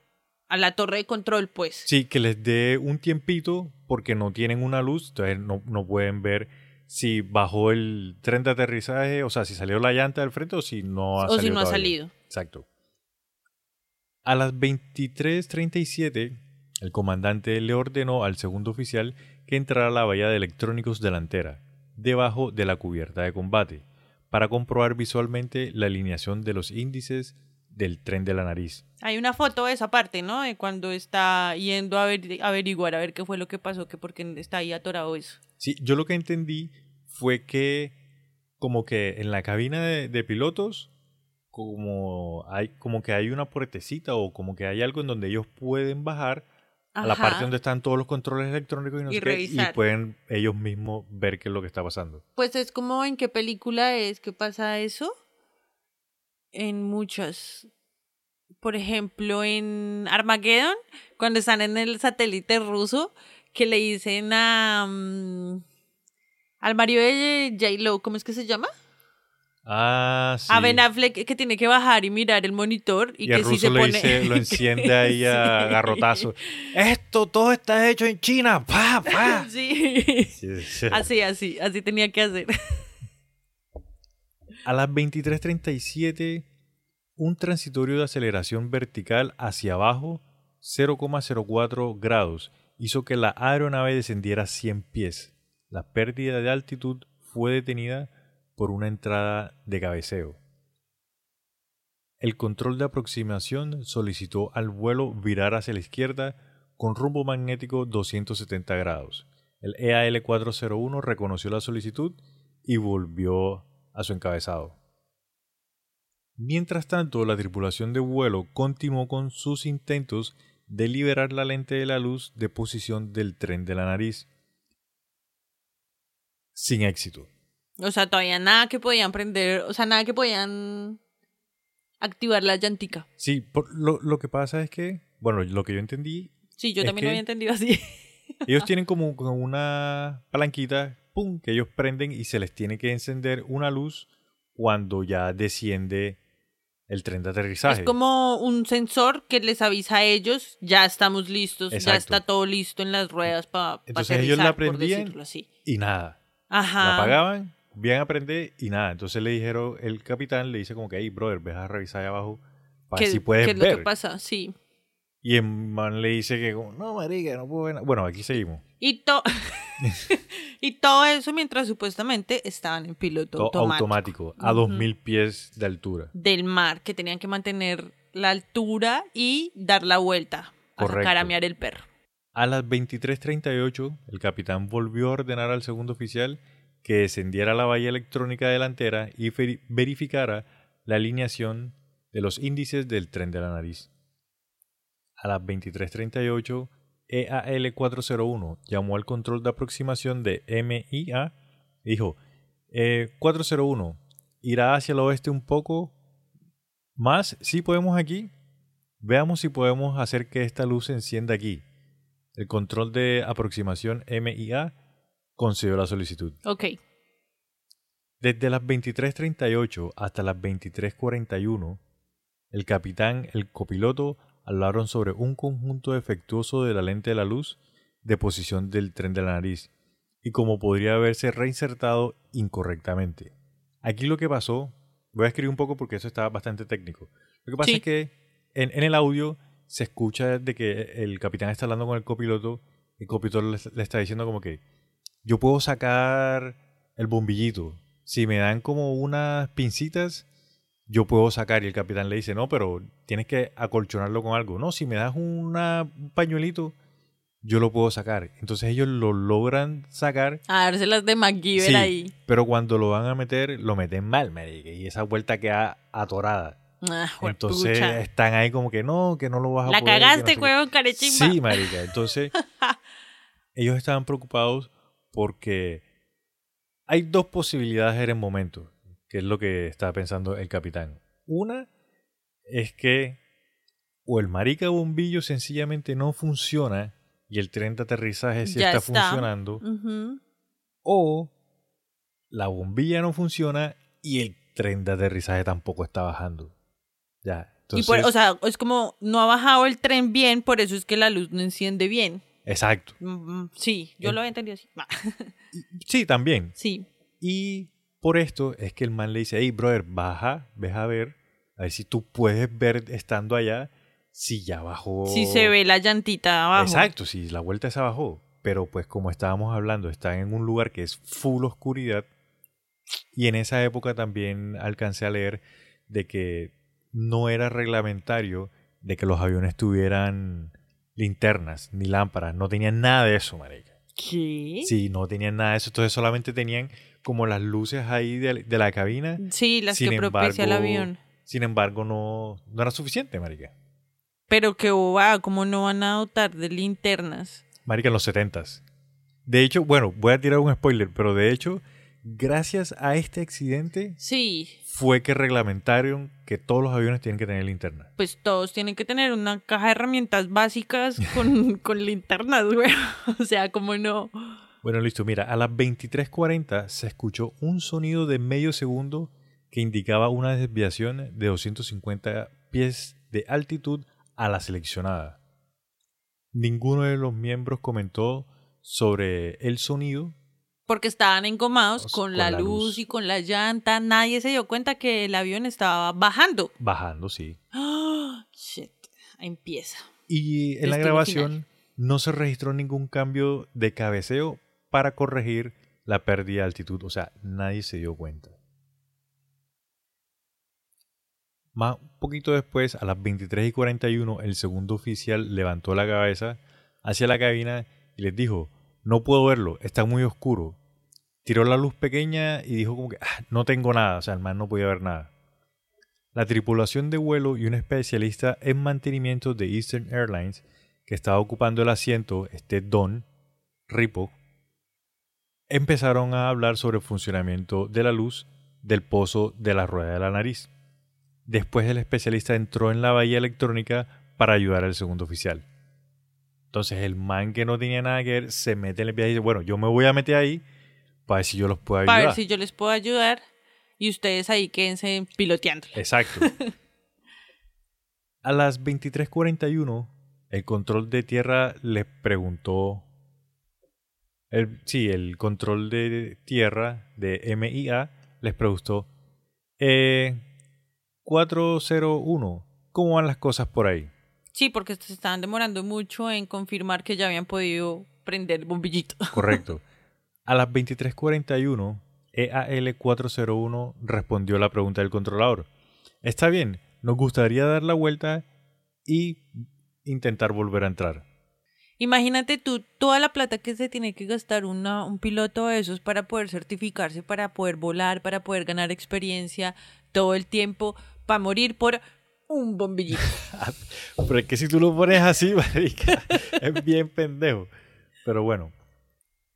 a la torre de control, pues. Sí, que les dé un tiempito porque no tienen una luz, entonces no, no pueden ver si bajó el tren de aterrizaje, o sea, si salió la llanta del frente o si no ha o salido. si no ha salido. Exacto. A las 23:37, el comandante le ordenó al segundo oficial que entrara a la valla de electrónicos delantera, debajo de la cubierta de combate, para comprobar visualmente la alineación de los índices del tren de la nariz. Hay una foto de esa parte, ¿no? De cuando está yendo a averi- averiguar a ver qué fue lo que pasó, que porque está ahí atorado eso. Sí, yo lo que entendí fue que como que en la cabina de, de pilotos como hay como que hay una puertecita o como que hay algo en donde ellos pueden bajar a la parte donde están todos los controles electrónicos y no Y sé qué, y pueden ellos mismos ver qué es lo que está pasando. Pues es como en qué película es que pasa eso. En muchas. Por ejemplo, en Armageddon, cuando están en el satélite ruso, que le dicen a. mm, al marido de J-Lo, ¿cómo es que se llama? Ah, sí. A Ben Affleck que tiene que bajar y mirar el monitor y, y que el ruso se le pone. dice, lo enciende ahí [laughs] a Sí. garrotazo. Esto todo está hecho en China. ¡Pa, pa! [laughs] Sí. Sí, sí. Así, así, así tenía que hacer. [laughs] A las 23:37, un transitorio de aceleración vertical hacia abajo, 0,04 grados, hizo que la aeronave descendiera 100 pies. La pérdida de altitud fue detenida por una entrada de cabeceo. El control de aproximación solicitó al vuelo virar hacia la izquierda con rumbo magnético 270 grados. El E EAL 401 reconoció la solicitud y volvió a su encabezado. Mientras tanto, la tripulación de vuelo continuó con sus intentos de liberar la lente de la luz de posición del tren de la nariz. Sin éxito. O sea, todavía nada que podían prender, o sea, nada que podían activar la llantica. Sí, por, lo, lo que pasa es que, bueno, lo que yo entendí, Sí, yo también lo había entendido así. [laughs] ellos tienen como, como una palanquita, pum, que ellos prenden y se les tiene que encender una luz cuando ya desciende el tren de aterrizaje. Es como un sensor que les avisa a ellos, ya estamos listos, ya está todo listo en las ruedas para Entonces aterrizar, ellos la por prendían decirlo así. Y nada. Ajá. La apagaban, bien aprender y nada. Entonces le dijeron, el capitán le dice como que, hey, brother, ves a revisar ahí abajo para ¿Qué, ver si puedes qué es ver. lo que pasa? Sí. Y el man le dice que, como, no, marica, no puedo ver nada. Bueno, aquí seguimos. Y, to- [laughs] y todo eso mientras supuestamente estaban en piloto Todo automático, automático, a Ujú. 2000 pies de altura. del mar, que tenían que mantener la altura y dar la vuelta Correcto. a mear el perro. A las 23:38, el capitán volvió a ordenar al segundo oficial que descendiera la valla electrónica delantera y veri- verificara la alineación de los índices del tren de la nariz. A las 23:38, EAL-401 llamó al control de aproximación de MIA y dijo, "Eh, 401, irá hacia el oeste un poco más, si podemos aquí. Veamos si podemos hacer que esta luz se encienda aquí. El control de aproximación MIA concedió la solicitud. Ok. Desde las 23:38 hasta las 23:41, el capitán, el copiloto hablaron sobre un conjunto defectuoso de la lente de la luz de posición del tren de la nariz y cómo podría haberse reinsertado incorrectamente. Aquí lo que pasó, voy a escribir un poco porque eso está bastante técnico. Lo que pasa Sí. es que en, en el audio se escucha de que el capitán está hablando con el copiloto el copiloto le, le está diciendo como que yo puedo sacar el bombillito. Si me dan como unas pincitas, yo puedo sacar. Y el capitán le dice, no, pero tienes que acolchonarlo con algo. No, si me das una- un pañuelito, yo lo puedo sacar. Entonces ellos lo logran sacar. A dárselas de MacGyver sí, ahí. pero cuando lo van a meter, lo meten mal, marica, Y esa vuelta queda atorada. Ah, Entonces están ahí como que no, que no lo vas a La poder. no cagaste, sé qué". huevón, carechimba. Sí, marica. Entonces, [laughs] ellos estaban preocupados porque hay dos posibilidades en el momento, que es lo que estaba pensando el capitán. Una es que o el marica bombillo sencillamente no funciona y el tren de aterrizaje sí está, está. funcionando, o la bombilla no funciona y el tren de aterrizaje tampoco está bajando. Ya. Y Entonces, por, o sea, es como no ha bajado el tren bien, por eso es que la luz no enciende bien. exacto. Mm, mm, Sí, yo En- lo había entendido así. [laughs] Sí, también. Sí. Y por esto es que el man le dice, hey, brother, baja, ves a ver, a ver si tú puedes ver estando allá si ya bajó. Si se ve la llantita abajo. Exacto, si la vuelta se bajó. Pero pues como estábamos hablando, están en un lugar que es full oscuridad. Y en esa época también alcancé a leer de que no era reglamentario de que los aviones tuvieran linternas ni lámparas. No tenían nada de eso, marica. ¿Qué? Sí, no tenían nada de eso. Entonces solamente tenían como las luces ahí de, de la cabina. Sí, las Sin que propicia el avión. Sin embargo, no, no era suficiente, marica. Pero que bobada, ¿cómo no van a dotar de linternas? Marica, en los setentas. De hecho, bueno, voy a tirar un spoiler, pero de hecho, gracias a este accidente Sí, fue que reglamentaron que todos los aviones tienen que tener linterna. pues todos tienen que tener una caja de herramientas básicas con, [laughs] con linternas, güey. O sea, ¿cómo no? Bueno, listo, mira, a las 23:40 se escuchó un sonido de medio segundo que indicaba una desviación de 250 pies de altitud a la seleccionada. Ninguno de los miembros comentó sobre el sonido. Porque estaban engomados con, con la, la luz, luz. y con la llanta. Nadie se dio cuenta que el avión estaba bajando. Bajando, sí. ¡Ah! Shit, empieza. Y en la grabación no se registró ningún cambio de cabeceo para corregir la pérdida de altitud. O sea, nadie se dio cuenta. Más un poquito después, a las 23 y 41, el segundo oficial levantó la cabeza hacia la cabina y les dijo, no puedo verlo, está muy oscuro. Tiró la luz pequeña y dijo como que, "Ah, no tengo nada, o sea, el man no podía ver nada. La tripulación de vuelo y un especialista en mantenimiento de Eastern Airlines que estaba ocupando el asiento, este Don Ripo, empezaron a hablar sobre el funcionamiento de la luz del pozo de la rueda de la nariz. Después el especialista entró en la bahía electrónica para ayudar al segundo oficial. Entonces el man que no tenía nada que ver se mete en el viaje y dice, bueno, yo me voy a meter ahí para ver si yo los puedo ayudar. Para ver si yo les puedo ayudar y ustedes ahí quédense piloteando. Exacto. [laughs] a las 23:41 el control de tierra les preguntó el, sí, el control de tierra de MIA les preguntó eh, 401, ¿cómo van las cosas por ahí? Sí, porque se estaban demorando mucho en confirmar que ya habían podido prender el bombillito. [laughs] Correcto. A las 23:41, EAL401 respondió la pregunta del controlador. Está bien, nos gustaría dar la vuelta y intentar volver a entrar. Imagínate tú toda la plata que se tiene que gastar una, un piloto de esos para poder certificarse, para poder volar, para poder ganar experiencia todo el tiempo, para morir por un bombillito. [laughs] Pero es que si tú lo pones así, [laughs] marica, es bien pendejo. Pero bueno,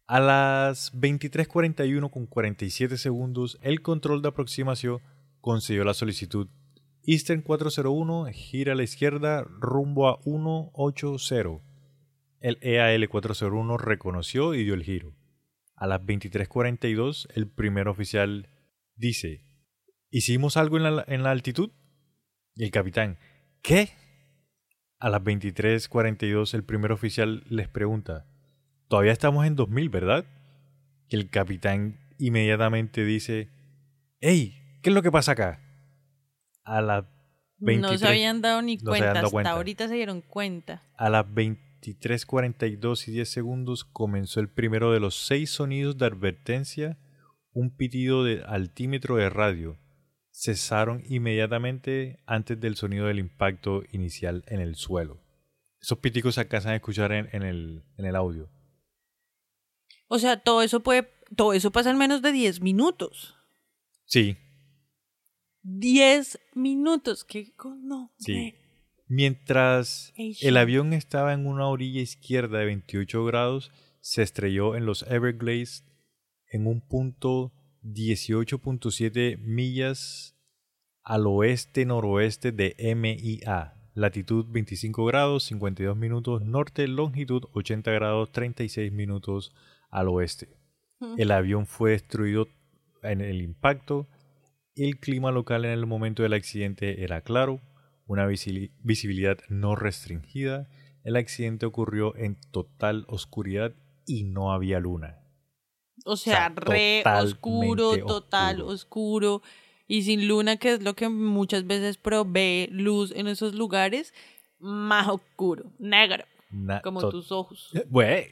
a las 23:41 con 47 segundos, el control de aproximación concedió la solicitud. Eastern 401 gira a la izquierda rumbo a 180. El EAL 401 reconoció y dio el giro. A las 23:42, el primer oficial dice: ¿Hicimos algo en la, en la altitud? Y el capitán: ¿Qué? A las 23:42, el primer oficial les pregunta: Todavía estamos en 2000, ¿verdad? Y el capitán inmediatamente dice: ¡Ey! ¿Qué es lo que pasa acá? A las 23, no se habían dado ni no cuenta, dado hasta cuenta. ahorita se dieron cuenta. A las 23:42 y 10 segundos comenzó el primero de los seis sonidos de advertencia, un pitido de altímetro de radio. Cesaron inmediatamente antes del sonido del impacto inicial en el suelo. Esos piticos se alcanzan a escuchar en, en el, en el audio. O sea, todo eso puede, todo eso pasa en menos de 10 minutos. Sí, 10 minutos, qué no. sí. Mientras el avión estaba en una orilla izquierda de 28 grados, se estrelló en los Everglades en un punto 18.7 millas al oeste-noroeste de MIA, latitud 25 grados 52 minutos norte, longitud 80 grados 36 minutos al oeste. El avión fue destruido en el impacto. El clima local en el momento del accidente era claro, una visi- visibilidad no restringida. El accidente ocurrió en total oscuridad y no había luna. O sea, sea, re oscuro, total oscuro. oscuro. Y sin luna, que es lo que muchas veces provee luz en esos lugares, más oscuro, negro, Na- como tus ojos. Güey.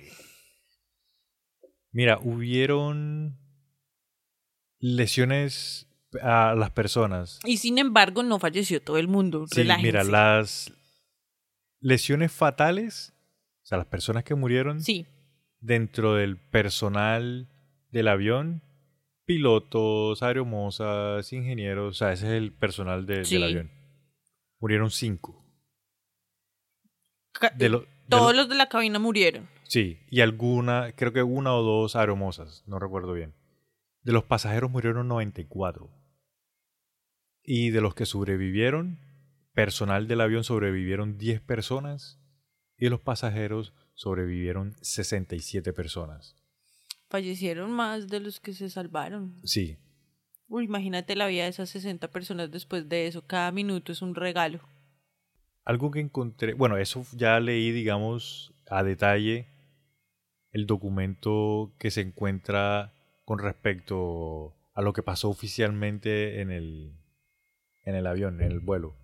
Mira, hubieron lesiones a las personas. Y sin embargo, no falleció todo el mundo. Sí, mira, las lesiones fatales, o sea, las personas que murieron Sí, dentro del personal del avión, pilotos, aeromosas, ingenieros, o sea, ese es el personal de- Sí. del avión. Murieron cinco. De lo- de todos lo- los de la cabina murieron. Sí, y alguna, creo que una o dos aeromosas, no recuerdo bien. De los pasajeros murieron 94. Y de los que sobrevivieron, personal del avión sobrevivieron 10 personas y los pasajeros sobrevivieron 67 personas. Fallecieron más de los que se salvaron. Sí, Uy, imagínate la vida de esas 60 personas después de eso. Cada minuto es un regalo. algo que encontré, bueno, eso ya leí, digamos, a detalle el documento que se encuentra con respecto a lo que pasó oficialmente en el, en el avión, en el vuelo.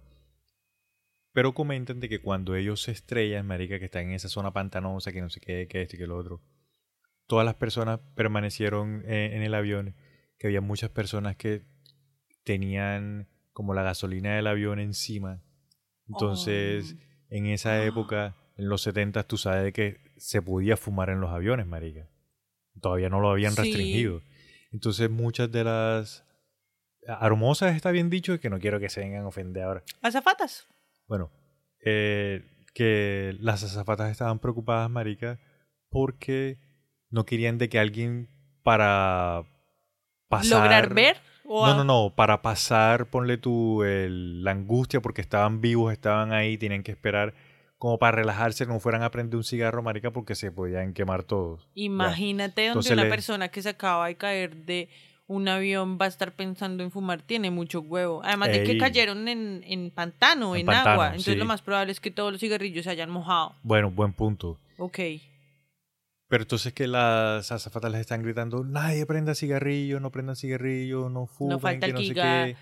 Pero comentan de que cuando ellos se estrellan, marica, que están en esa zona pantanosa, que no sé qué, que esto y que lo otro, todas las personas permanecieron eh, en el avión, que había muchas personas que tenían como la gasolina del avión encima. Entonces, Oh. en esa época, en los 70, tú sabes de que se podía fumar en los aviones, marica. Todavía no lo habían Sí. restringido. Entonces, muchas de las Aromosas está bien dicho y que no quiero que se vengan a ofender ahora. Azafatas. Bueno, eh, que las azafatas estaban preocupadas, marica, porque no querían de que alguien para pasar... ¿Lograr ver? O No, no, no, para pasar, ponle tú el- la angustia porque estaban vivos, estaban ahí, tenían que esperar como para relajarse, no fueran a prender un cigarro, marica, porque se podían quemar todos. Imagínate donde Entonces una le- persona que se acaba de caer de un avión va a estar pensando en fumar, tiene mucho huevo. Además de que cayeron en, en pantano, en, En pantano, agua. Entonces sí. lo más probable es que todos los cigarrillos se hayan mojado. Bueno, buen punto. Ok. Pero entonces que las azafatas les están gritando, nadie prenda cigarrillo, no prendan cigarrillo, no fumen, falta que no sé qué.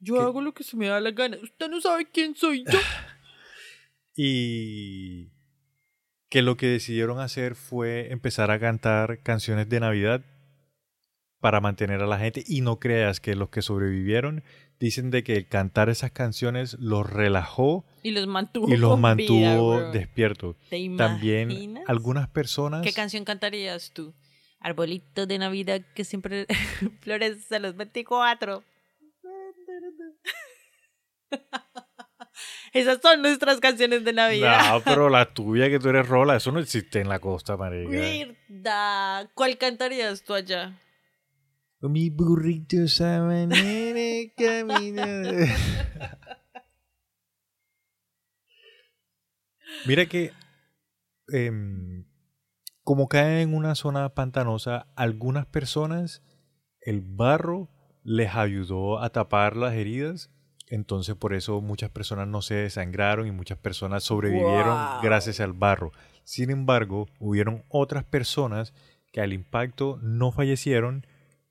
Yo ¿Qué? hago lo que se me da la gana. Usted no sabe quién soy yo. [laughs] Y que lo que decidieron hacer fue empezar a cantar canciones de Navidad para mantener a la gente. Y no creas que los que sobrevivieron dicen de que el cantar esas canciones los relajó y los mantuvo. y los vida, despiertos. ¿Te También algunas personas... ¿Qué canción cantarías tú? Arbolito de Navidad que siempre [laughs] florece a los 24. [laughs] Esas son nuestras canciones de Navidad. No, pero la [laughs] tuya que tú eres rola, eso no existe en la costa. Mierda. ¿Cuál cantarías tú allá? Mi burrito sabanero camina. Mira que em, como caen en una zona pantanosa, algunas personas el barro les ayudó a tapar las heridas, entonces por eso muchas personas no se desangraron y muchas personas sobrevivieron Wow. gracias al barro. Sin embargo, hubieron otras personas que al impacto no fallecieron,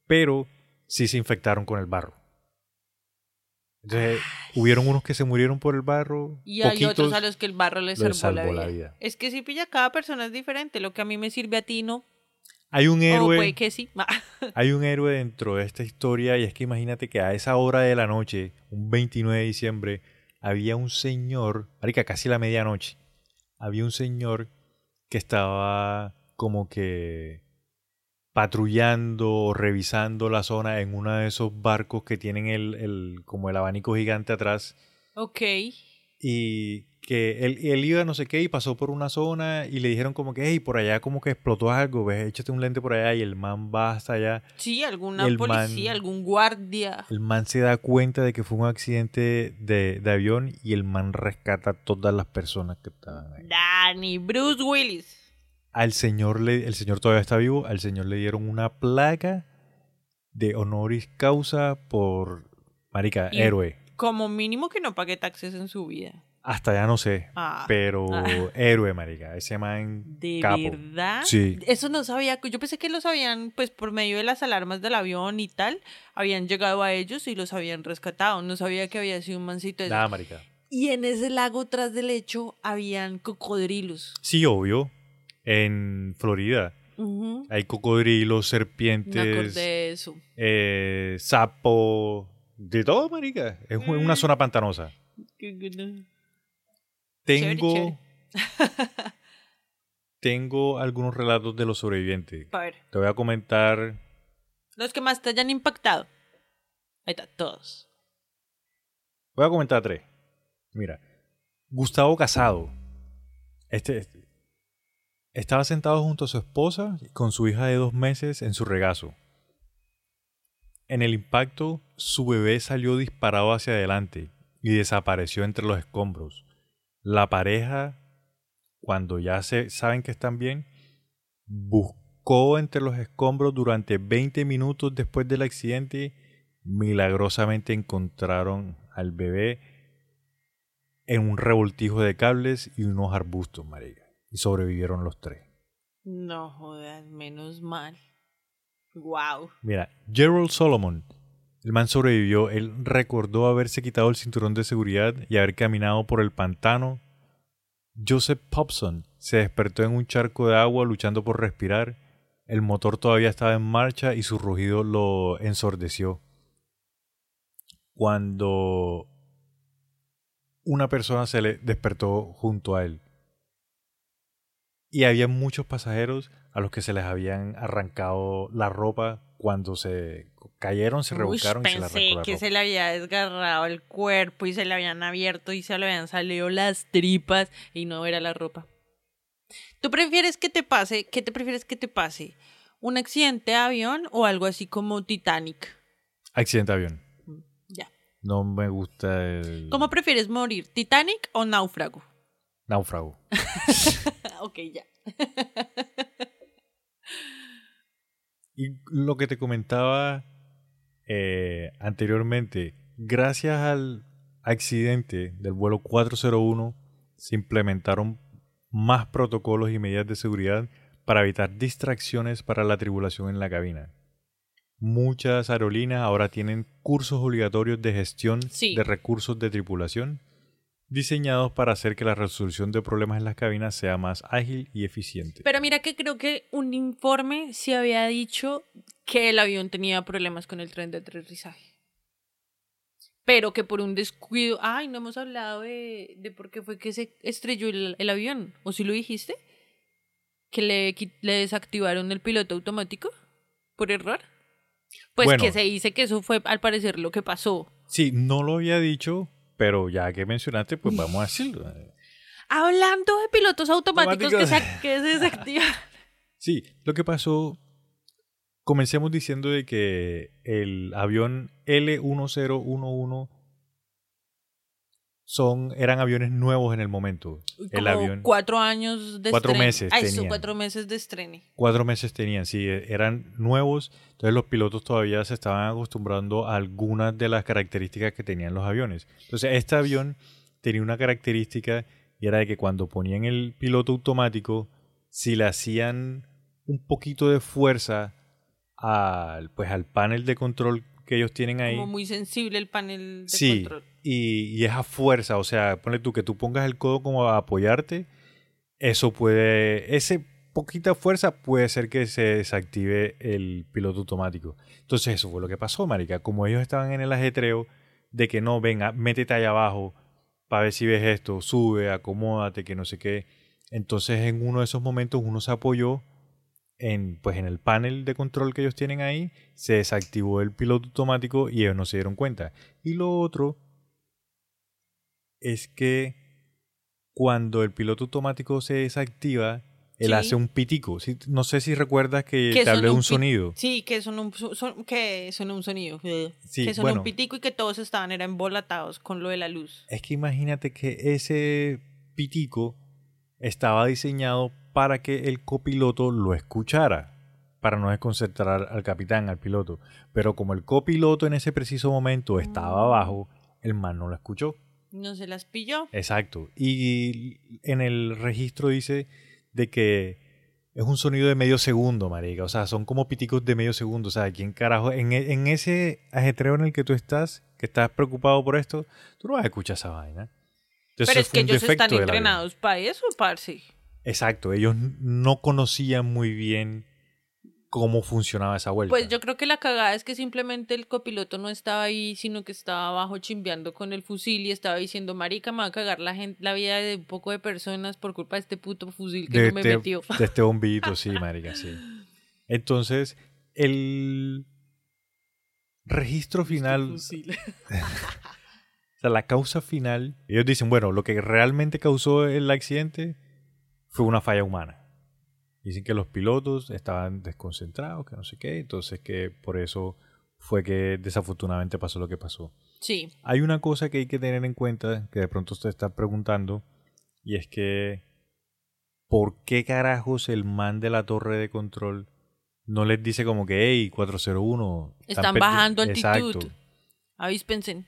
pero sí se infectaron con el barro. Entonces, hubieron unos que se murieron por el barro, Y hay poquitos otros a los que el barro les les salvó, la, la vida. Es que si pilla, cada persona es diferente. Lo que a mí me sirve a ti no. Hay un héroe, puede que sí. [laughs] hay un héroe dentro de esta historia y es que imagínate que a esa hora de la noche, un 29 de diciembre, había un señor, marica, casi la medianoche, había un señor que estaba como que patrullando o revisando la zona en uno de esos barcos que tienen el, el como el abanico gigante atrás ok. y que él, él iba no sé qué y pasó por una zona y le dijeron como que, hey, por allá como que explotó algo, ves, échate un lente por allá y el man va hasta allá. Sí, alguna El policía, man- algún guardia. El man se da cuenta de que fue un accidente de, de avión y el man rescata a todas las personas que estaban ahí. Dani, Bruce Willis. Al señor, le, el señor todavía está vivo, al señor le dieron una placa de honoris causa por, marica, Y- héroe. Como mínimo que no pague taxes en su vida. Hasta ya no sé, Ah, pero ah. [laughs] héroe, marica. Ese man ¿De capo. verdad? Sí. Eso no sabía. Yo pensé que los habían, pues por medio de las alarmas del avión y tal, habían llegado a ellos y los habían rescatado. No sabía que había sido un mancito. Nada, marica. Y en ese lago tras del lecho habían cocodrilos. Sí, obvio. En Florida hay cocodrilos, serpientes, acordé de eso. eh, sapo, de todo, marica. Es Mm. una zona pantanosa. Tengo, chévere. [laughs] tengo algunos relatos de los sobrevivientes. A ver, Te voy a comentar. los que más te hayan impactado. Ahí está, todos. Voy a comentar tres. Mira, Gustavo Casado. Este, este, estaba sentado junto a su esposa con su hija de dos meses en su regazo. En el impacto, su bebé salió disparado hacia adelante y desapareció entre los escombros. La pareja, cuando ya se saben que están bien, buscó entre los escombros durante 20 minutos después del accidente. Milagrosamente encontraron al bebé en un revoltijo de cables y unos arbustos, marica. Y sobrevivieron los tres. No jodas, menos mal. Wow. Mira, Gerald Solomon, el man sobrevivió. Él recordó haberse quitado el cinturón de seguridad y haber caminado por el pantano. Joseph Popson se despertó en un charco de agua luchando por respirar. El motor todavía estaba en marcha y su rugido lo ensordeció. Cuando una persona se le despertó junto a él. Y había muchos pasajeros a los que se les habían arrancado la ropa cuando se cayeron, se Uy, revolcaron y se la pensé arrancó la que ropa. se le había desgarrado el cuerpo y se le habían abierto y se le habían salido las tripas y no era la ropa. ¿Tú prefieres que te pase, qué te prefieres que te pase? ¿Un accidente de avión o algo así como Titanic? Accidente de avión. Ya. No me gusta el ¿Cómo prefieres morir? ¿Titanic o náufrago? Náufrago. [laughs] ok, ya. Y lo que te comentaba eh, anteriormente, gracias al accidente del vuelo 401, se implementaron más protocolos y medidas de seguridad para evitar distracciones para la tripulación en la cabina. Muchas aerolíneas ahora tienen cursos obligatorios de gestión Sí. de recursos de tripulación diseñados para hacer que la resolución de problemas en las cabinas sea más ágil y eficiente. Pero mira que creo que un informe se había dicho que el avión tenía problemas con el tren de aterrizaje. Pero que por un descuido. Ay, no hemos hablado de, de por qué fue que se estrelló el, el avión. ¿O si lo dijiste? Que le, desactivaron el piloto automático por error. Pues Bueno. que se dice que eso fue al parecer lo que pasó. Sí, no lo había dicho, pero ya que mencionaste, pues vamos a decirlo. Hablando de pilotos automáticos que se, que se desactivan. [laughs] Sí, lo que pasó, comencemos diciendo de que el avión L1011 son, eran aviones nuevos en el momento. El avión, cuatro años de Cuatro meses eso, tenían. cuatro meses de estreno. cuatro meses tenían, sí, e- eran nuevos, entonces los pilotos todavía se estaban acostumbrando a algunas de las características que tenían los aviones. Entonces, este avión tenía una característica y era de que cuando ponían el piloto automático, si le hacían un poquito de fuerza al, pues, al panel de control que ellos tienen ahí, Como muy sensible el panel de sí, control. Y, y es a fuerza, o sea, ponle tú que tú pongas el codo como a apoyarte, eso puede, ese poquita fuerza puede ser que se desactive el piloto automático. Entonces eso fue lo que pasó, marica, como ellos estaban en el ajetreo de que no, venga, métete allá abajo para ver si ves esto, sube, acomódate, que no sé qué. Entonces en uno de esos momentos uno se apoyó en, pues, en el panel de control que ellos tienen ahí, se desactivó el piloto automático y ellos no se dieron cuenta. Y lo otro es que cuando el piloto automático se desactiva, él Sí. hace un pitico. No sé si recuerdas que Que te hablé de un sonido. Sí, que son un, son- que son un sonido. Sí, que son bueno. un pitico y que todos estaban era embolatados con lo de la luz. Es que imagínate que ese pitico estaba diseñado para que el copiloto lo escuchara, para no desconcentrar al capitán, al piloto. Pero como el copiloto en ese preciso momento estaba abajo, el man no lo escuchó. No se las pilló. Exacto. Y en el registro dice de que es un sonido de medio segundo, marica. O sea, son como piticos de medio segundo. O sea, ¿quién carajo? En, e- en ese ajetreo en el que tú estás, que estás preocupado por esto, tú no vas a escuchar esa vaina. Entonces, Pero es que ellos están entrenados para eso, parce. Exacto. Ellos no conocían muy bien cómo funcionaba esa vuelta. Pues yo creo que la cagada es que simplemente el copiloto no estaba ahí, sino que estaba abajo chimbeando con el fusil y estaba diciendo, marica, me va a cagar la, gente, la vida de un poco de personas por culpa de este puto fusil que de, no me este, metió. de este [laughs] bombillito, sí, marica, sí. Entonces, el registro final Fusil. [laughs] O sea, la causa final, ellos dicen, bueno, lo que realmente causó el accidente fue una falla humana. Dicen que los pilotos estaban desconcentrados, que no sé qué, entonces que por eso fue que desafortunadamente pasó lo que pasó. Sí, Hay una cosa que hay que tener en cuenta, que de pronto usted está preguntando, y es que ¿por qué carajos el man de la torre de control no les dice como que, hey, 401? Están perdi-". bajando altitud. Exacto. avíspense,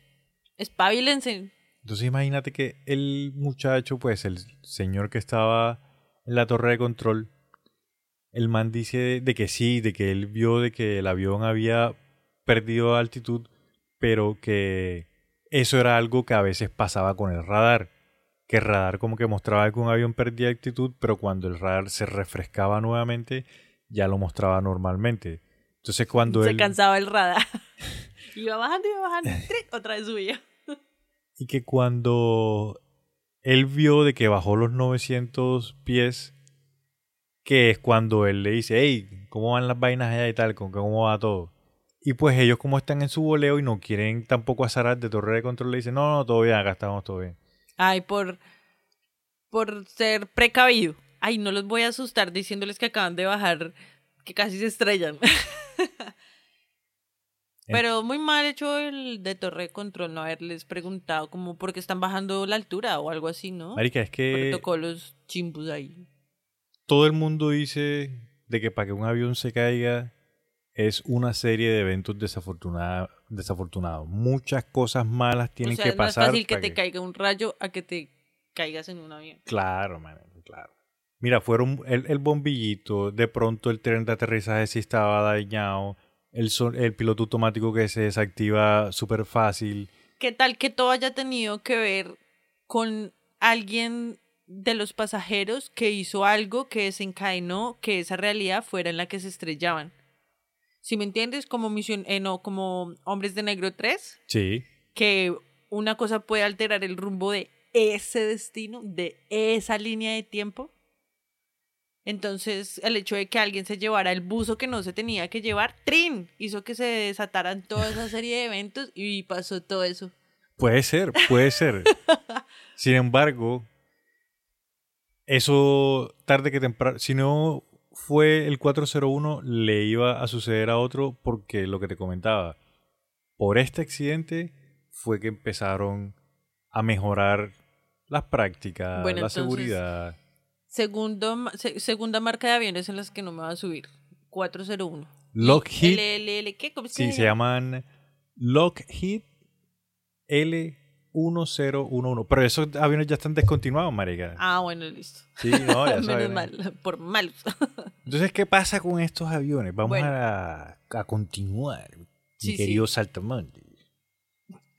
espabilense. Entonces imagínate que el muchacho, pues el señor que estaba en la torre de control, el man dice de que sí, de que él vio de que el avión había perdido altitud, pero que eso era algo que a veces pasaba con el radar. Que el radar como que mostraba que un avión perdía altitud, pero cuando el radar se refrescaba nuevamente, ya lo mostraba normalmente. Entonces cuando Se él... cansaba el radar. [laughs] iba bajando, iba bajando, [laughs] ¡tric! otra vez subía. Y que cuando él vio de que bajó los 900 pies, que es cuando él le dice, hey, ¿cómo van las vainas allá y tal? ¿Cómo cómo va todo? Y pues ellos como están en su voleo y no quieren tampoco azarar de torre de control, le dicen, no, no, todo bien, acá estamos, todo bien. Ay, por, por ser precavido. Ay, no los voy a asustar diciéndoles que acaban de bajar, que casi se estrellan. [laughs] Pero muy mal hecho el de torre de control no haberles preguntado como por qué están bajando la altura o algo así, ¿no? Marica, es que Protocolos chimbus ahí. Todo el mundo dice de que para que un avión se caiga es una serie de eventos desafortunados. Muchas cosas malas tienen o sea, que es más pasar. fácil que te caiga un rayo a que te caigas en un avión. Claro, man, claro. Mira, fueron el, el bombillito, de pronto el tren de aterrizaje sí estaba dañado, el, son- el piloto automático que se desactiva súper fácil. ¿Qué tal que todo haya tenido que ver con alguien de los pasajeros que hizo algo que desencadenó que esa realidad fuera en la que se estrellaban? Si me entiendes, como misión, eh, no, como Hombres de Negro 3, Sí. que una cosa puede alterar el rumbo de ese destino, de esa línea de tiempo. Entonces, el hecho de que alguien se llevara el buzo que no se tenía que llevar, ¡trin! hizo que se desataran toda esa serie de eventos y pasó todo eso. Puede ser, puede ser. [laughs] Sin embargo, eso tarde que temprano, si no fue el 401, le iba a suceder a otro porque lo que te comentaba, por este accidente fue que empezaron a mejorar las prácticas, Bueno, la entonces, seguridad. Segundo, se- segunda marca de aviones en las que no me va a subir. 401. Lockheed, LLL, ¿qué? ¿Cómo sí, se llaman Lockheed L1011. Pero esos aviones ya están descontinuados, marica. Ah, bueno, listo. Sí, no, ya [laughs] Menos saben. mal, por malos. [laughs] Entonces, ¿qué pasa con estos aviones? Vamos Bueno. a, a continuar, mi Sí, sí. querido Saltamontes.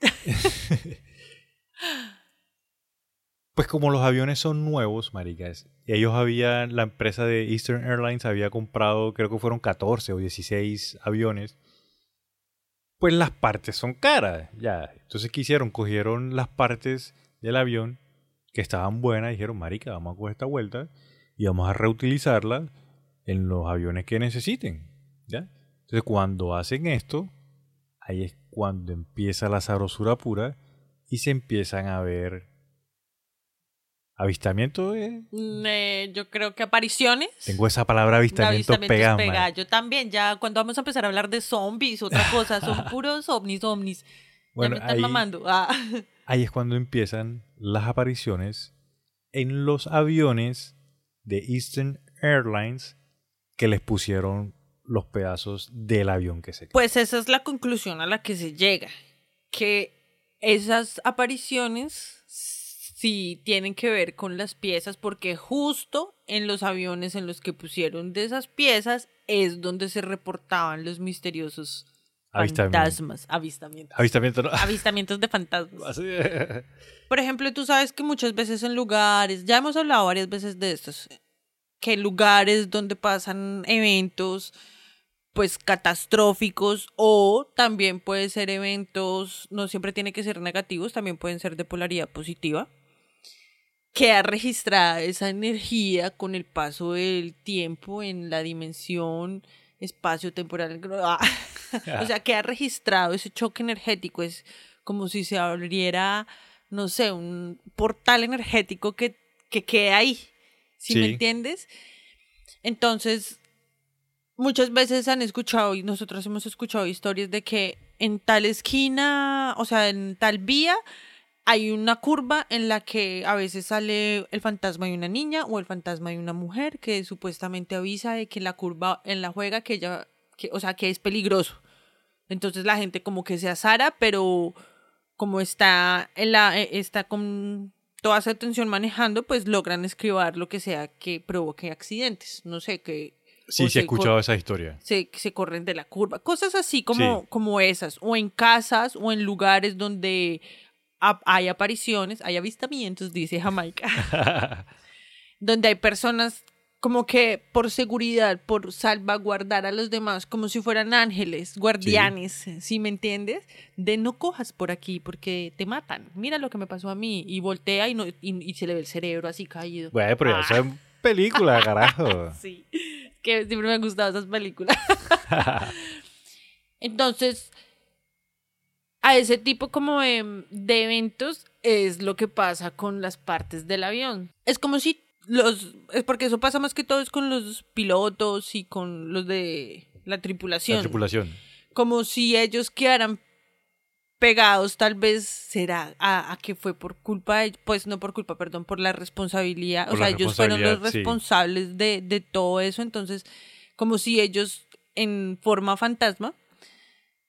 [laughs] pues como los aviones son nuevos, maricas, y ellos habían, la empresa de Eastern Airlines había comprado, creo que fueron 14 o 16 aviones, pues las partes son caras, ya. Entonces, ¿qué hicieron? Cogieron las partes del avión que estaban buenas y dijeron, marica, vamos a coger esta vuelta y vamos a reutilizarla en los aviones que necesiten, ¿ya? Entonces, cuando hacen esto, ahí es cuando empieza la sabrosura pura y se empiezan a ver avistamientos. eh. Eh, yo creo que apariciones. Tengo esa palabra avistamientos Avistamientos pegada. Yo también, ya cuando vamos a empezar a hablar de zombies, otra cosa, son [laughs] puros ovnis, ovnis. Bueno, ya me están ahí- mamando. Ah. [laughs] Ahí es cuando empiezan las apariciones en los aviones de Eastern Airlines que les pusieron los pedazos del avión que se cayó. Pues esa es la conclusión a la que se llega. Que esas apariciones sí tienen que ver con las piezas, porque justo en los aviones en los que pusieron de esas piezas es donde se reportaban los misteriosos fantasmas, avistamientos. Avistamiento, ¿no? Avistamientos de [laughs] fantasmas. Por ejemplo, tú sabes que muchas veces en lugares, ya hemos hablado varias veces de estos, que lugares donde pasan eventos pues catastróficos o también puede ser eventos, no siempre tiene que ser negativos, también pueden ser de polaridad positiva. Queda registrada esa energía con el paso del tiempo en la dimensión espacio-temporal. Ah, [laughs] o sea, queda registrado ese choque energético. Es como si se abriera, no sé, un portal energético que, que queda ahí. ¿Sí, me entiendes? Entonces, muchas veces han escuchado y nosotros hemos escuchado historias de que en tal esquina, o sea, en tal vía, hay una curva en la que a veces sale el fantasma de una niña o el fantasma de una mujer que supuestamente avisa de que la curva en la juega que ella, que, o sea, que es peligroso. Entonces la gente como que se azara, pero como está en la eh, está con toda su atención manejando, pues logran escribir lo que sea que provoque accidentes. No sé, que Sí, sí he escuchado esa historia. se, se corren de la curva, cosas así como, Sí. como esas, o en casas o en lugares donde hay apariciones, hay avistamientos, dice Jamaica, [laughs] donde hay personas como que por seguridad, por salvaguardar a los demás, como si fueran ángeles, guardianes, ¿sí me entiendes? De no cojas por aquí porque te matan. Mira lo que me pasó a mí y voltea y, no, y, y se le ve el cerebro así caído. Bueno, pero Ah. eso es película, carajo. [laughs] Sí, que siempre me han gustado esas películas. [laughs] Entonces, a ese tipo como de, de eventos es lo que pasa con las partes del avión. Es como si los, es porque eso pasa más que todo es con los pilotos y con los de la tripulación. La tripulación. Como si ellos quedaran pegados, tal vez será a, a que fue por culpa, de, pues no por culpa, perdón, por la responsabilidad. Por o la sea, ellos fueron los sí. responsables de, de todo eso. Entonces, como si ellos en forma fantasma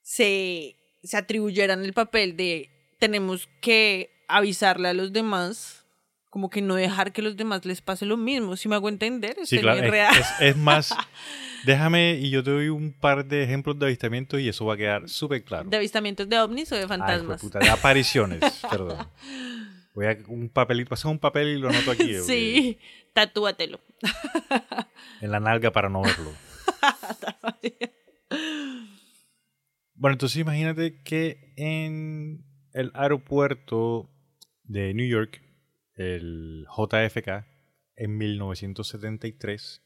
se, se atribuyeran el papel de tenemos que avisarle a los demás, como que no dejar que los demás les pase lo mismo. Si me hago entender, Sí, es claro. Es, real. es- es más, [laughs] déjame y yo te doy un par de ejemplos de avistamientos y eso va a quedar súper claro. ¿De avistamientos de ovnis o de Ay, fantasmas? jueputa, de apariciones, perdón. Voy a un papelito, pasa un papel y lo anoto aquí. [laughs] sí, tatúatelo. En la nalga para no verlo. [laughs] Bueno, entonces imagínate que en el aeropuerto de New York, el JFK, en 1973,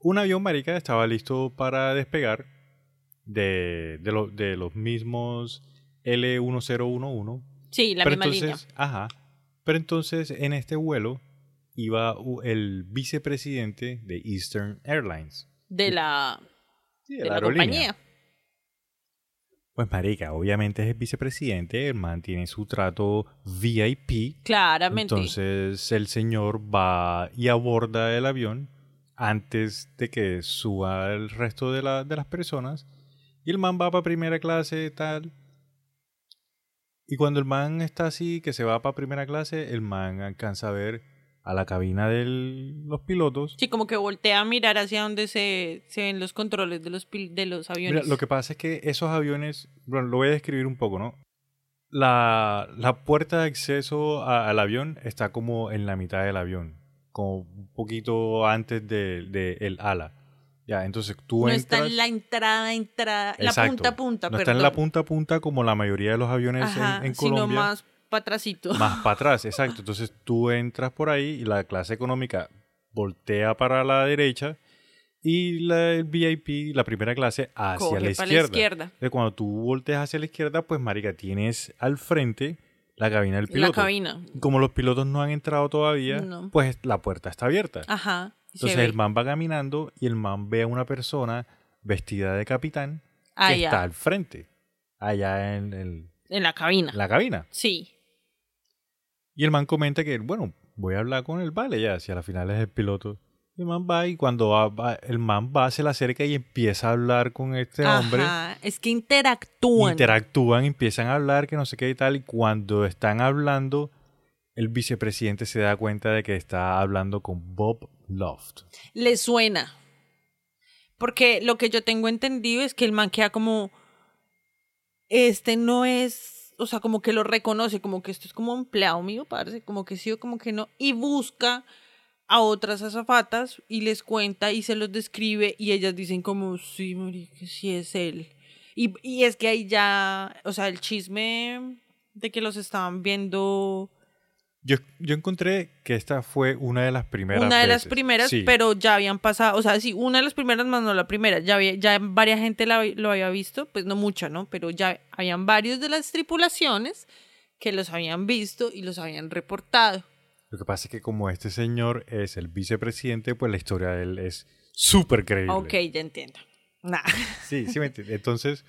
un avión marica estaba listo para despegar de, de, lo- de los mismos L1011. Sí, la Pero misma línea. entonces, ajá. Pero entonces en este vuelo iba el vicepresidente de Eastern Airlines. De la, Sí, de la compañía. Pues marica, obviamente es el vicepresidente, el man tiene su trato VIP. Claramente. Entonces el señor va y aborda el avión antes de que suba el resto de, la- de las personas. Y el man va para primera clase, tal. Y cuando el man está así, que se va para primera clase, el man alcanza a ver a la cabina de los pilotos. Sí, como que voltea a mirar hacia donde se, se ven los controles de los, de los aviones. Mira, lo que pasa es que esos aviones, bueno, lo voy a describir un poco, ¿no? La, la puerta de acceso a- al avión está como en la mitad del avión, como un poquito antes de, de el ala. Ya, entonces tú no entras. está en la entrada, entrada, la Exacto. punta a punta, No perdón. está en la punta a punta como la mayoría de los aviones en- Ajá, en, sino Colombia. más para atrásito. Más para atrás, exacto. Entonces tú entras por ahí y la clase económica voltea para la derecha y la el VIP, la primera clase, hacia Coge la izquierda. la izquierda. Entonces, cuando tú volteas hacia la izquierda, pues marica, tienes al frente la cabina del piloto. La cabina. Como los pilotos no han entrado todavía, No. pues la puerta está abierta. Ajá. Entonces el man va caminando y el man ve a una persona vestida de capitán que está al frente, allá en el- en la cabina. la cabina. Sí. Y el man comenta que, bueno, voy a hablar con el vale ya, si a la final es el piloto. Y el man va y cuando va, va- el man va, se le acerca y empieza a hablar con este hombre. Ajá. Es que interactúan. Interactúan, empiezan a hablar, que no sé qué y tal. Y cuando están hablando, el vicepresidente se da cuenta de que está hablando con Bob Loft. Le suena. Porque lo que yo tengo entendido es que el man queda como. Este no es. O sea, como que lo reconoce, como que esto es como empleado mío, parece, como que sí o como que no. Y busca a otras azafatas y les cuenta y se los describe y ellas dicen como, sí, marica, sí es él. Y, y es que ahí ya, o sea, el chisme de que los estaban viendo Yo, yo encontré que esta fue una de las primeras. una de las veces. primeras, Sí. pero ya habían pasado, o sea, sí, una de las primeras más no la primera, ya había, ya varias gente la- lo había visto, pues no mucha, ¿no? Pero ya habían varios de las tripulaciones que los habían visto y los habían reportado. Lo que pasa es que como este señor es el vicepresidente, pues la historia de él es súper creíble. Ok, ya entiendo. Nah. [laughs] Sí, sí me entiendes. Entonces,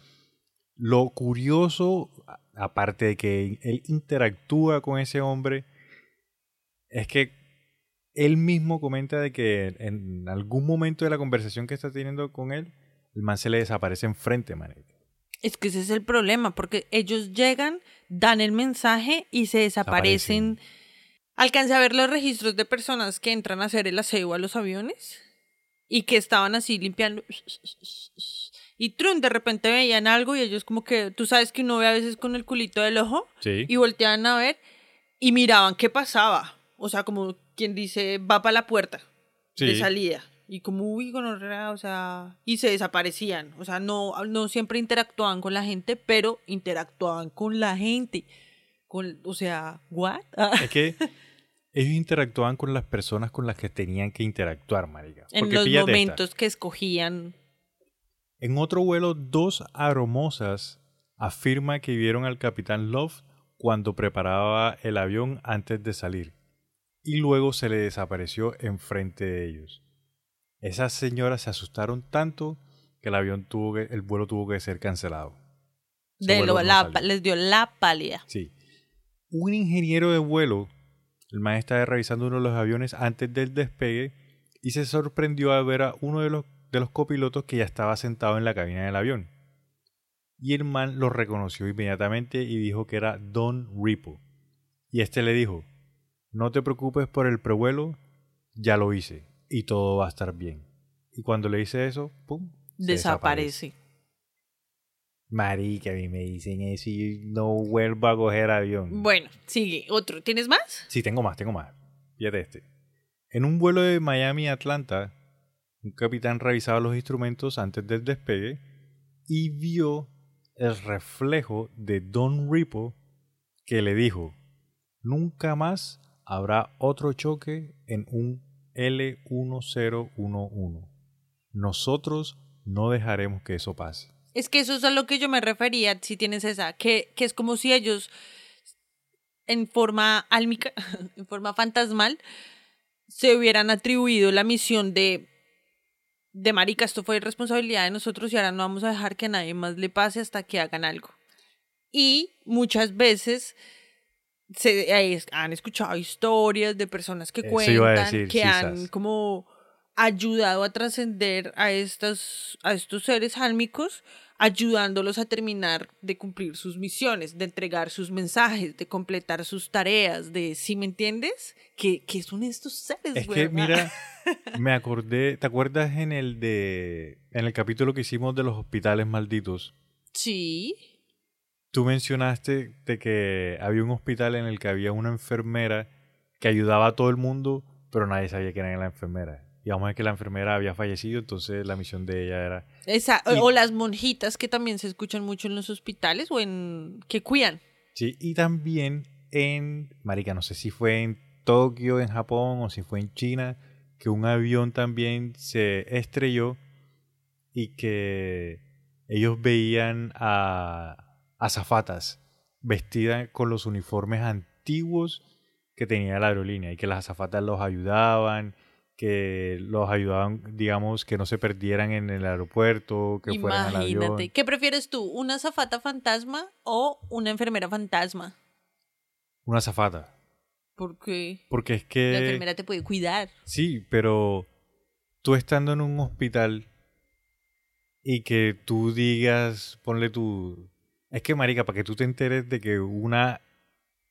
lo curioso, aparte de que él interactúa con ese hombre, es que él mismo comenta de que en algún momento de la conversación que está teniendo con él, el man se le desaparece enfrente, man. Es que ese es el problema, porque ellos llegan, dan el mensaje y se desaparecen. Alcancé a ver los registros de personas que entran a hacer el aseo a los aviones y que estaban así limpiando. Y trun, de repente veían algo y ellos como que, tú sabes que uno ve a veces con el culito del ojo Sí. y volteaban a ver y miraban qué pasaba. O sea, como quien dice, va para la puerta de salida. Y como, uy, gonorrea, o sea, y se desaparecían. O sea, no, no siempre interactuaban con la gente, pero interactuaban con la gente. Con, o sea, ¿what? [laughs] Es que ellos interactuaban con las personas con las que tenían que interactuar, marica. en Porque los esta. momentos que escogían. En otro vuelo, dos aromosas afirma que vieron al capitán Love cuando preparaba el avión antes de salir y luego se le desapareció enfrente de ellos. Esas señoras se asustaron tanto que el avión tuvo que, el vuelo tuvo que ser cancelado. Ese De vuelo lo- no la- salió. les dio la pálida. Sí. Un ingeniero de vuelo, el maestro estaba revisando uno de los aviones antes del despegue y se sorprendió al ver a uno de los, de los copilotos que ya estaba sentado en la cabina del avión. Y el man lo reconoció inmediatamente y dijo que era Don Ripo. Y este le dijo, no te preocupes por el prevuelo, ya lo hice y todo va a estar bien. Y cuando le hice eso, ¡pum! se Desaparece. Marica, a mí me dicen eso y no vuelvo a coger avión. Bueno, sigue. Otro. ¿Tienes más? Sí, tengo más, tengo más. Fíjate este. En un vuelo de Miami a Atlanta, un capitán revisaba los instrumentos antes del despegue y vio el reflejo de Don Ripo que le dijo, nunca más habrá otro choque en un L1011. Nosotros no dejaremos que eso pase. Es que eso es a lo que yo me refería, si tienes esa, que, que es como si ellos, en forma álmica, [laughs] en forma fantasmal, se hubieran atribuido la misión de, de marica, esto fue responsabilidad de nosotros y ahora no vamos a dejar que a nadie más le pase hasta que hagan algo. Y muchas veces se han escuchado historias de personas que cuentan decir, que han como ayudado a trascender a estos, a estos seres álmicos, ayudándolos a terminar de cumplir sus misiones, de entregar sus mensajes, de completar sus tareas, de, ¿sí me entiendes? ¿Qué, qué son estos seres, Es que mira, [laughs] me acordé, ¿te acuerdas en el de en el capítulo que hicimos de los hospitales malditos? Sí. Tú mencionaste de que había un hospital en el que había una enfermera que ayudaba a todo el mundo, pero nadie sabía quién era la enfermera. Y vamos a ver que la enfermera había fallecido, entonces la misión de ella era... Esa, Y- o las monjitas que también se escuchan mucho en los hospitales o en que cuidan. Sí, y también en, marica, no sé si fue en Tokio, en Japón, o si fue en China, que un avión también se estrelló y que ellos veían a azafatas vestidas con los uniformes antiguos que tenía la aerolínea y que las azafatas los ayudaban, que los ayudaban, digamos, que no se perdieran en el aeropuerto, que fueran al avión. Imagínate. ¿Qué prefieres tú? ¿Una zafata fantasma o una enfermera fantasma? Una azafata. Porque Porque es que... la enfermera te puede cuidar. Sí, pero tú estando en un hospital y que tú digas, ponle tu... Es que, marica, para que tú te enteres de que una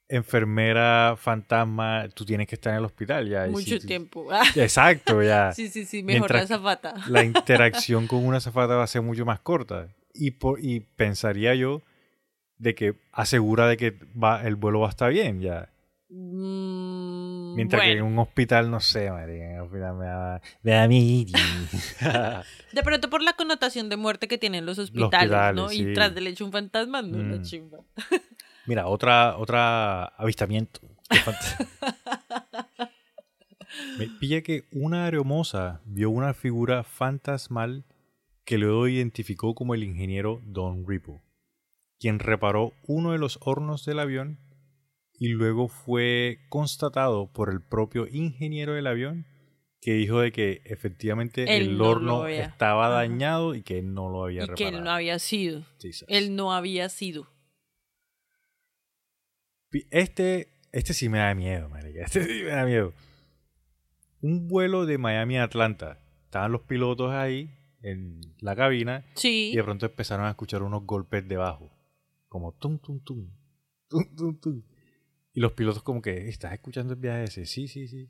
enfermera fantasma, tú tienes que estar en el hospital ya. Mucho si- tiempo. Exacto, ya. [laughs] sí, sí, sí, mejor Mientras- la zafata. [laughs] La interacción con una zafata va a ser mucho más corta. Y, por, y pensaría yo de que asegura de que va, el vuelo va a estar bien ya. Mm, Mientras que en un hospital, no sé, marica, en un hospital me da, me da [laughs] de pronto por la connotación de muerte que tienen los hospitales, ¿no? hospitales, Y sí. tras del hecho un fantasma, no Mm. chimba. [laughs] Mira, otra, otra avistamiento. [laughs] Me pilla que una aeromoza vio una figura fantasmal que luego identificó como el ingeniero Don Ripo, quien reparó uno de los hornos del avión y luego fue constatado por el propio ingeniero del avión que dijo de que efectivamente Él el no horno estaba Ajá. dañado y que él no lo había Y reparado. que él no había sido. Él no había sido. Este, este sí me da miedo, marica. Este sí me da miedo. Un vuelo de Miami a Atlanta. Estaban los pilotos ahí en la cabina Sí. y de pronto empezaron a escuchar unos golpes debajo. Como tum, tum, tum. Tum, tum, tum. Y los pilotos como que, ¿estás escuchando el viaje ese? Sí, sí, sí.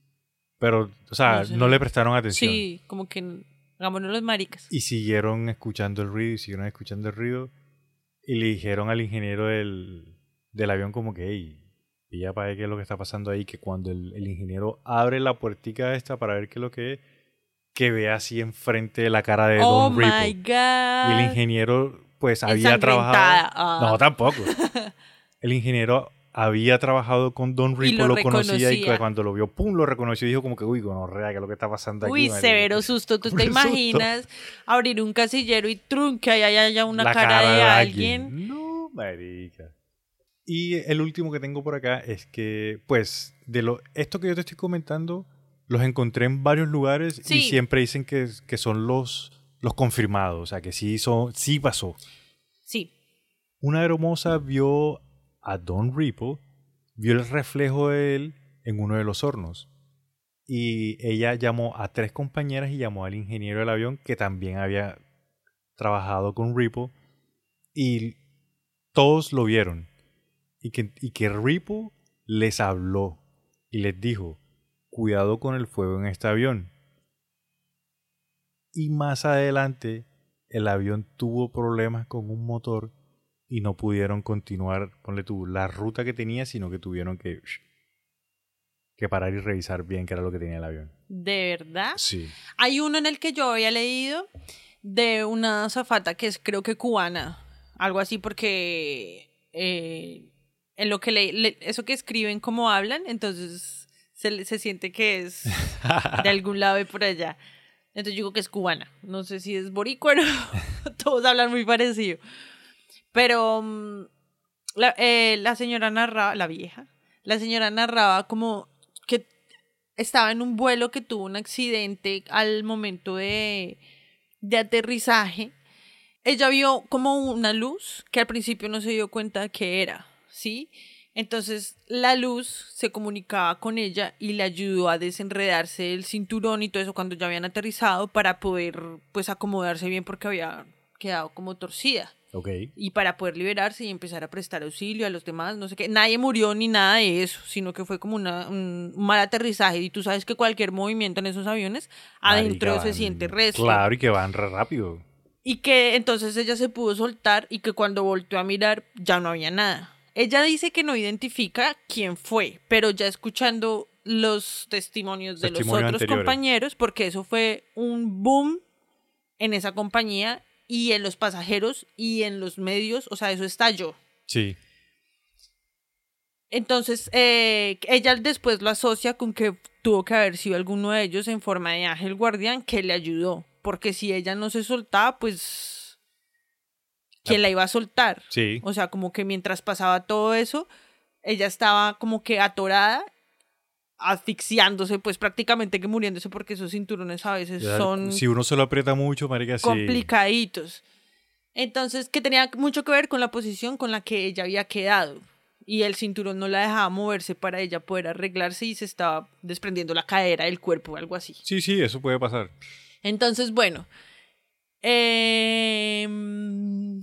Pero, o sea, No le prestaron atención. Sí, como que hagámonos los maricas. Y siguieron escuchando el ruido y siguieron escuchando el ruido. Y le dijeron al ingeniero del, del avión como que, hey, pilla para ver qué es lo que está pasando ahí, que cuando el, el ingeniero abre la puertica esta para ver qué es lo que es, que ve así enfrente la cara de oh Don my Ripo. god. Y el ingeniero, pues, había trabajado... Ah. No, tampoco. [laughs] el ingeniero había trabajado con Don Y Ripo, lo lo, conocía y cuando lo vio, pum, lo reconoció y dijo como que, uy, gonorrea, ¿qué es lo que está pasando aquí? Uy, marica?" severo susto. ¿Tú [laughs] te susto. imaginas abrir un casillero y trun que ahí haya una cara, de alguien? No, marica. Y el último que tengo por acá es que, pues, de lo, esto que yo te estoy comentando, los encontré en varios lugares Sí. y siempre dicen que, que son los, los confirmados, o sea, que sí, son, sí pasó. Sí. Una hermosa vio a Don Ripo, vio el reflejo de él en uno de los hornos. Y ella llamó a tres compañeras y llamó al ingeniero del avión que también había trabajado con Ripo. Y todos lo vieron. Y que, y que Ripo les habló y les dijo, cuidado con el fuego en este avión. Y más adelante el avión tuvo problemas con un motor y no pudieron continuar, ponle tú, la ruta que tenía, sino que tuvieron que, que parar y revisar bien qué era lo que tenía el avión. ¿De verdad? Sí. Hay uno en el que yo había leído de una zafata que es creo que cubana, algo así porque eh, en lo que le, le- eso que escriben como hablan, entonces se, se siente que es de [laughs] algún lado y por allá. Entonces yo digo que es cubana. No sé si es boricua, [laughs] ¿no? todos hablan muy parecido. Pero mm, la, eh, la señora narraba, la vieja, la señora narraba como que estaba en un vuelo que tuvo un accidente al momento de, de aterrizaje. Ella vio como una luz que al principio no se dio cuenta que era, ¿sí? Entonces la luz se comunicaba con ella y le ayudó a desenredarse el cinturón y todo eso cuando ya habían aterrizado para poder pues acomodarse bien porque había quedado como torcida Ok. y para poder liberarse y empezar a prestar auxilio a los demás, no sé qué. Nadie murió ni nada de eso, sino que fue como una, un mal aterrizaje. Y tú sabes que cualquier movimiento en esos aviones, adentro Marica, se van- siente resto. Claro, y que van re rápido. Y que entonces ella se pudo soltar y que cuando volteó a mirar ya no había nada. Ella dice que no identifica quién fue, pero ya escuchando los testimonios de Testimonios los otros anteriores. compañeros, porque eso fue un boom en esa compañía y en los pasajeros y en los medios, o sea, eso estalló. Sí. Entonces, eh, ella después lo asocia con que tuvo que haber sido alguno de ellos en forma de ángel guardián que le ayudó, porque si ella no se soltaba, pues, ¿quién la iba a soltar? Sí. O sea, como que mientras pasaba todo eso, ella estaba como que atorada, asfixiándose, pues prácticamente que muriéndose, porque esos cinturones a veces Ya, son Si uno se lo aprieta mucho, marica, sí. complicaditos. Entonces, que tenía mucho que ver con la posición con la que ella había quedado. Y el cinturón no la dejaba moverse para ella poder arreglarse y se estaba desprendiendo la cadera del cuerpo o algo así. Sí, sí, eso puede pasar. Entonces, bueno. em,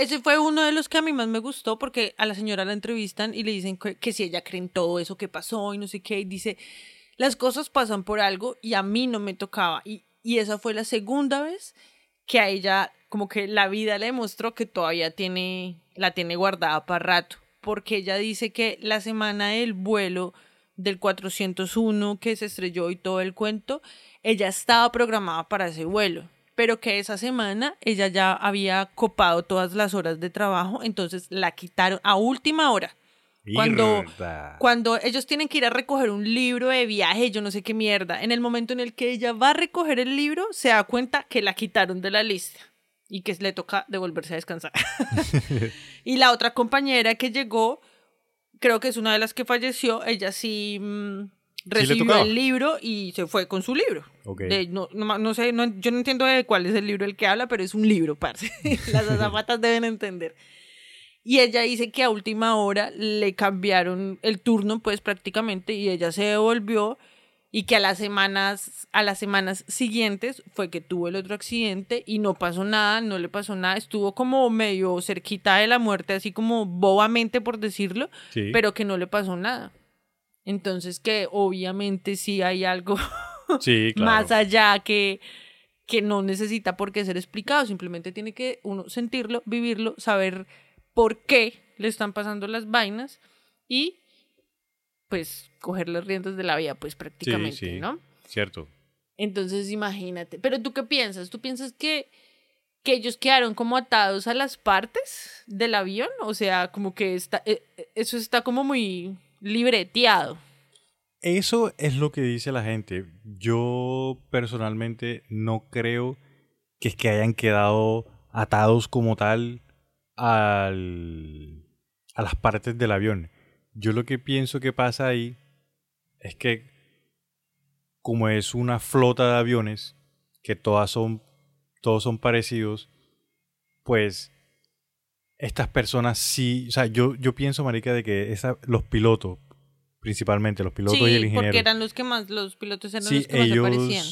ese fue uno de los que a mí más me gustó porque a la señora la entrevistan y le dicen que, si ella cree en todo eso que pasó y no sé qué. Y dice, las cosas pasan por algo y a mí no me tocaba. Y, y esa fue la segunda vez que a ella como que la vida le demostró que todavía tiene, la tiene guardada para rato. Porque ella dice que la semana del vuelo del 401 que se estrelló y todo el cuento, ella estaba programada para ese vuelo, pero que esa semana ella ya había copado todas las horas de trabajo, entonces la quitaron a última hora. Cuando, cuando ellos tienen que ir a recoger un libro de viaje, yo no sé qué mierda, en el momento en el que ella va a recoger el libro, se da cuenta que la quitaron de la lista y que le toca devolverse a descansar. [laughs] y la otra compañera que llegó, creo que es una de las que falleció, ella sí mm, recibió el libro y se fue con su libro. Ok. De- no, no, no sé, no- yo no entiendo de cuál es el libro el que habla, pero es un libro, parce. [laughs] Las azafatas deben entender. Y ella dice que a última hora le cambiaron el turno, pues prácticamente, y ella se devolvió y que a las semanas, a las semanas siguientes fue que tuvo el otro accidente y no pasó nada, no le pasó nada, estuvo como medio cerquita de la muerte, así como bobamente por decirlo, Sí. pero que no le pasó nada. Entonces que obviamente sí hay algo [laughs] Sí, claro. más allá que, que no necesita por qué ser explicado, simplemente tiene que uno sentirlo, vivirlo, saber por qué le están pasando las vainas y pues coger las riendas de la vida, pues prácticamente, sí. ¿no? Cierto. Entonces imagínate, pero tú qué piensas? ¿Tú piensas que que ellos quedaron como atados a las partes del avión, o sea, como que está, eh, eh, eso está como muy libreteado. Eso es lo que dice la gente. Yo personalmente no creo que es que hayan quedado atados como tal al, a las partes del avión. Yo lo que pienso que pasa ahí es que como es una flota de aviones que todas son todos son parecidos, pues estas personas sí, o sea, yo, yo pienso, marica, de que esa, los pilotos, principalmente los pilotos y el ingeniero. porque eran los que más, los pilotos eran los que más se parecían.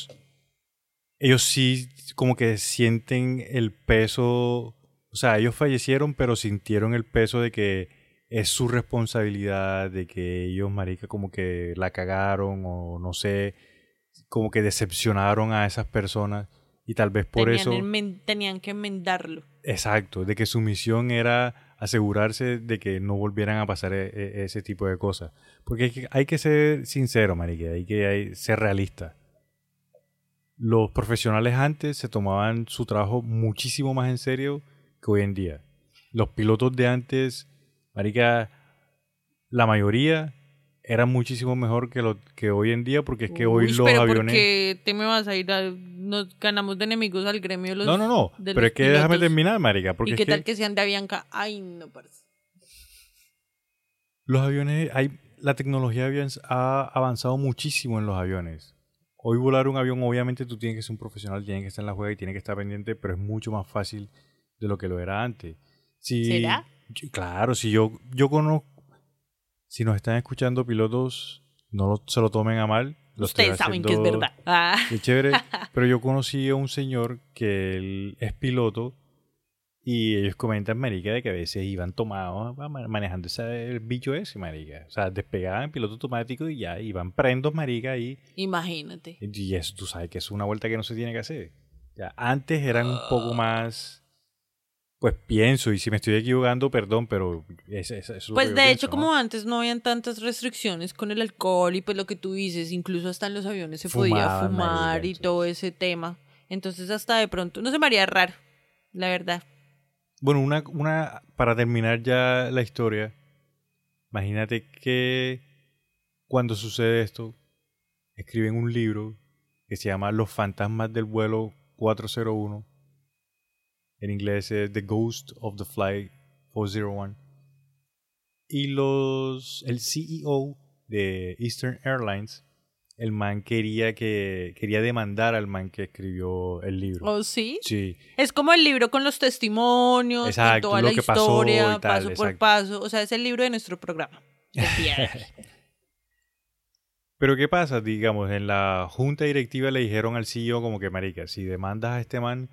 Ellos sí como que sienten el peso, o sea, ellos fallecieron, pero sintieron el peso de que es su responsabilidad, de que ellos, marica, como que la cagaron o no sé, como que decepcionaron a esas personas y tal vez por eso... tenían que enmendarlo. Exacto, de que su misión era asegurarse de que no volvieran a pasar e, e, ese tipo de cosas. Porque hay que, ser sincero, marique, hay que ser realista. Los profesionales antes se tomaban su trabajo muchísimo más en serio que hoy en día. Los pilotos de antes, marica, la mayoría eran muchísimo mejor que lo que hoy en día porque es que hoy los pero aviones porque te me vas a ir a... nos ganamos de enemigos al gremio los no no no pero es que déjame terminar marica porque y qué tal que... sean de Avianca ay no parece los aviones hay la tecnología ha avanzado muchísimo en los aviones. Hoy volar un avión obviamente tú tienes que ser un profesional tienes que estar en la juega y tienes que estar pendiente pero es mucho más fácil de lo que lo era antes. Si, ¿Será? claro si yo yo conozco si nos están escuchando pilotos, no se lo tomen a mal. Ustedes saben que es verdad. Ah. Qué chévere. [laughs] Pero yo conocí a un señor que él es piloto y ellos comentan, marica, de que a veces iban tomados manejando ese, el bicho ese, marica. O sea, despegaban piloto automático y ya iban prendos, marica, ahí. Imagínate. Y eso tú sabes que es una vuelta que no se tiene que hacer. Ya, antes eran un poco más pues pienso, y si me estoy equivocando, perdón, pero es, es, Pues de hecho, como antes no habían tantas restricciones con el alcohol y pues lo que tú dices, incluso hasta en los aviones se podía fumar y todo ese tema. Entonces hasta de pronto, no se me haría raro, la verdad. Bueno, una, una, para terminar ya la historia, imagínate que cuando sucede esto, escriben un libro que se llama Los fantasmas del vuelo 401 en inglés es The Ghost of the Flight 401. Y los, el CEO de Eastern Airlines, el man quería que quería demandar al man que escribió el libro. ¿Oh, sí? Sí. Es como el libro con los testimonios, exacto, toda la historia, paso por paso. O sea, es el libro de nuestro programa. [laughs] Pero ¿qué pasa? Digamos, en la junta directiva le dijeron al CEO como que, marica, si demandas a este man,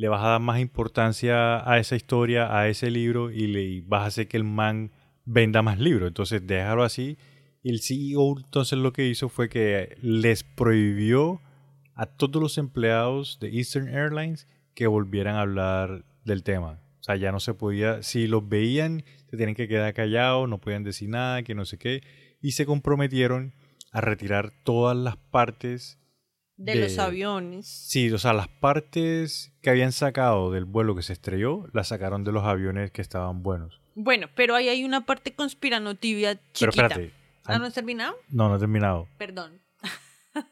le vas a dar más importancia a esa historia, a ese libro y le vas a hacer que el man venda más libros. Entonces déjalo así. Y el CEO entonces lo que hizo fue que les prohibió a todos los empleados de Eastern Airlines que volvieran a hablar del tema. O sea, ya no se podía, si los veían, se tenían que quedar callados, no podían decir nada, que no sé qué. Y se comprometieron a retirar todas las partes de, los aviones. Sí, o sea, las partes que habían sacado del vuelo que se estrelló, las sacaron de los aviones que estaban buenos. Bueno, pero ahí hay una parte conspiranotiva chiquita. Pero espérate. ¿Ah, no has terminado? No, no he terminado. Perdón. [laughs]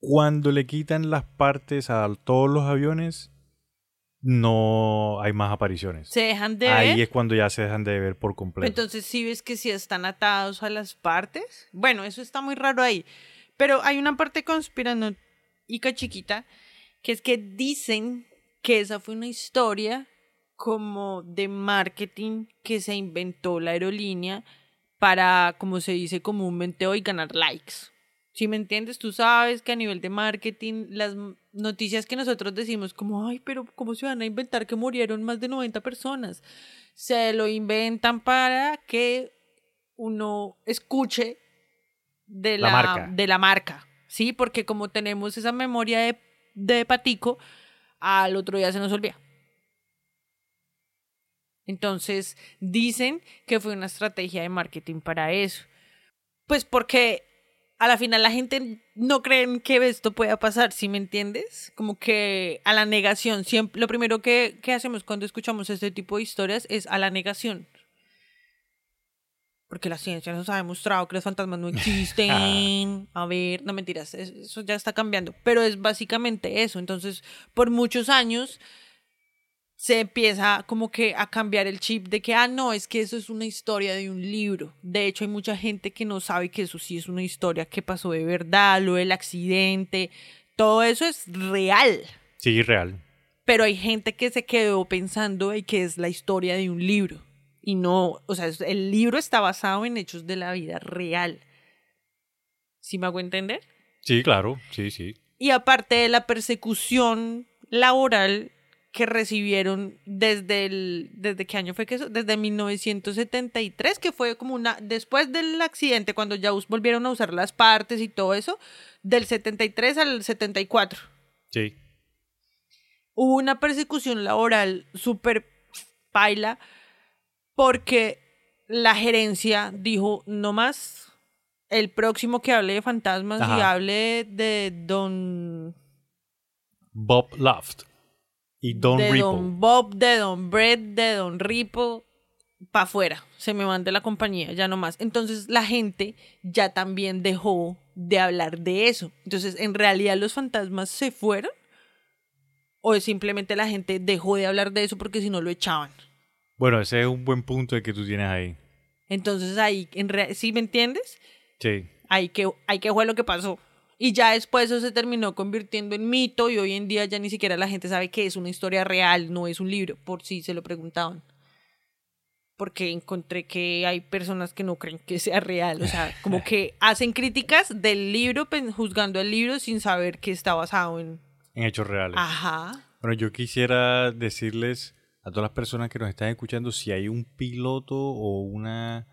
Cuando le quitan las partes a todos los aviones, no hay más apariciones. ¿Se dejan de ver? Ahí es cuando ya se dejan de ver por completo. Entonces, ¿sí ves que si están atados a las partes? Bueno, eso está muy raro ahí. Pero hay una parte conspiranoica chiquita, que es que dicen que esa fue una historia como de marketing que se inventó la aerolínea para, como se dice comúnmente hoy, ganar likes. Si me entiendes, tú sabes que a nivel de marketing, las noticias que nosotros decimos como, ay, pero ¿cómo se van a inventar que murieron más de 90 personas? Se lo inventan para que uno escuche de la, marca. de la marca, ¿sí? Porque como tenemos esa memoria de, de patico, al otro día se nos olvida. Entonces, dicen que fue una estrategia de marketing para eso. Pues porque a la final la gente no cree que esto pueda pasar, ¿sí me entiendes? Como que a la negación, siempre, lo primero que, que hacemos cuando escuchamos este tipo de historias es a la negación. Porque la ciencia nos ha demostrado que los fantasmas no [laughs] existen. A ver, no mentiras, es- eso ya está cambiando. Pero es básicamente eso. Entonces, por muchos años se empieza como que a cambiar el chip de que, ah, no, es que eso es una historia de un libro. De hecho, hay mucha gente que no sabe que eso sí es una historia que pasó de verdad, lo del accidente, todo eso es real. Sí, real. Pero hay gente que se quedó pensando en que es la historia de un libro. Y no, o sea, el libro está basado en hechos de la vida real. ¿Sí me hago entender? Sí, claro, sí, sí. Y aparte de la persecución laboral que recibieron desde el desde qué año fue que eso desde 1973 que fue como una después del accidente cuando ya volvieron a usar las partes y todo eso del 73 al 74 Sí. hubo una persecución laboral súper paila porque la gerencia dijo no más el próximo que hable de fantasmas y Ajá. hable de don Bob Loft. Y Don de Ripple. Don Bob, de Don Brett, de Don Ripple, para afuera. Se me van de la compañía, ya no más. Entonces la gente ya también dejó de hablar de eso. Entonces, ¿en realidad los fantasmas se fueron? ¿O es simplemente la gente dejó de hablar de eso porque si no lo echaban? Bueno, ese es un buen punto el que tú tienes ahí. Entonces ahí, en rea- ¿sí me entiendes? Sí. Ahí que, ahí que fue lo que pasó. Y ya después eso se terminó convirtiendo en mito y hoy en día ya ni siquiera la gente sabe que es una historia real, no es un libro, por si se lo preguntaban. Porque encontré que hay personas que no creen que sea real, o sea, como que [laughs] hacen críticas del libro, juzgando el libro sin saber que está basado en... En hechos reales. Ajá. Bueno, yo quisiera decirles a todas las personas que nos están escuchando si hay un piloto o una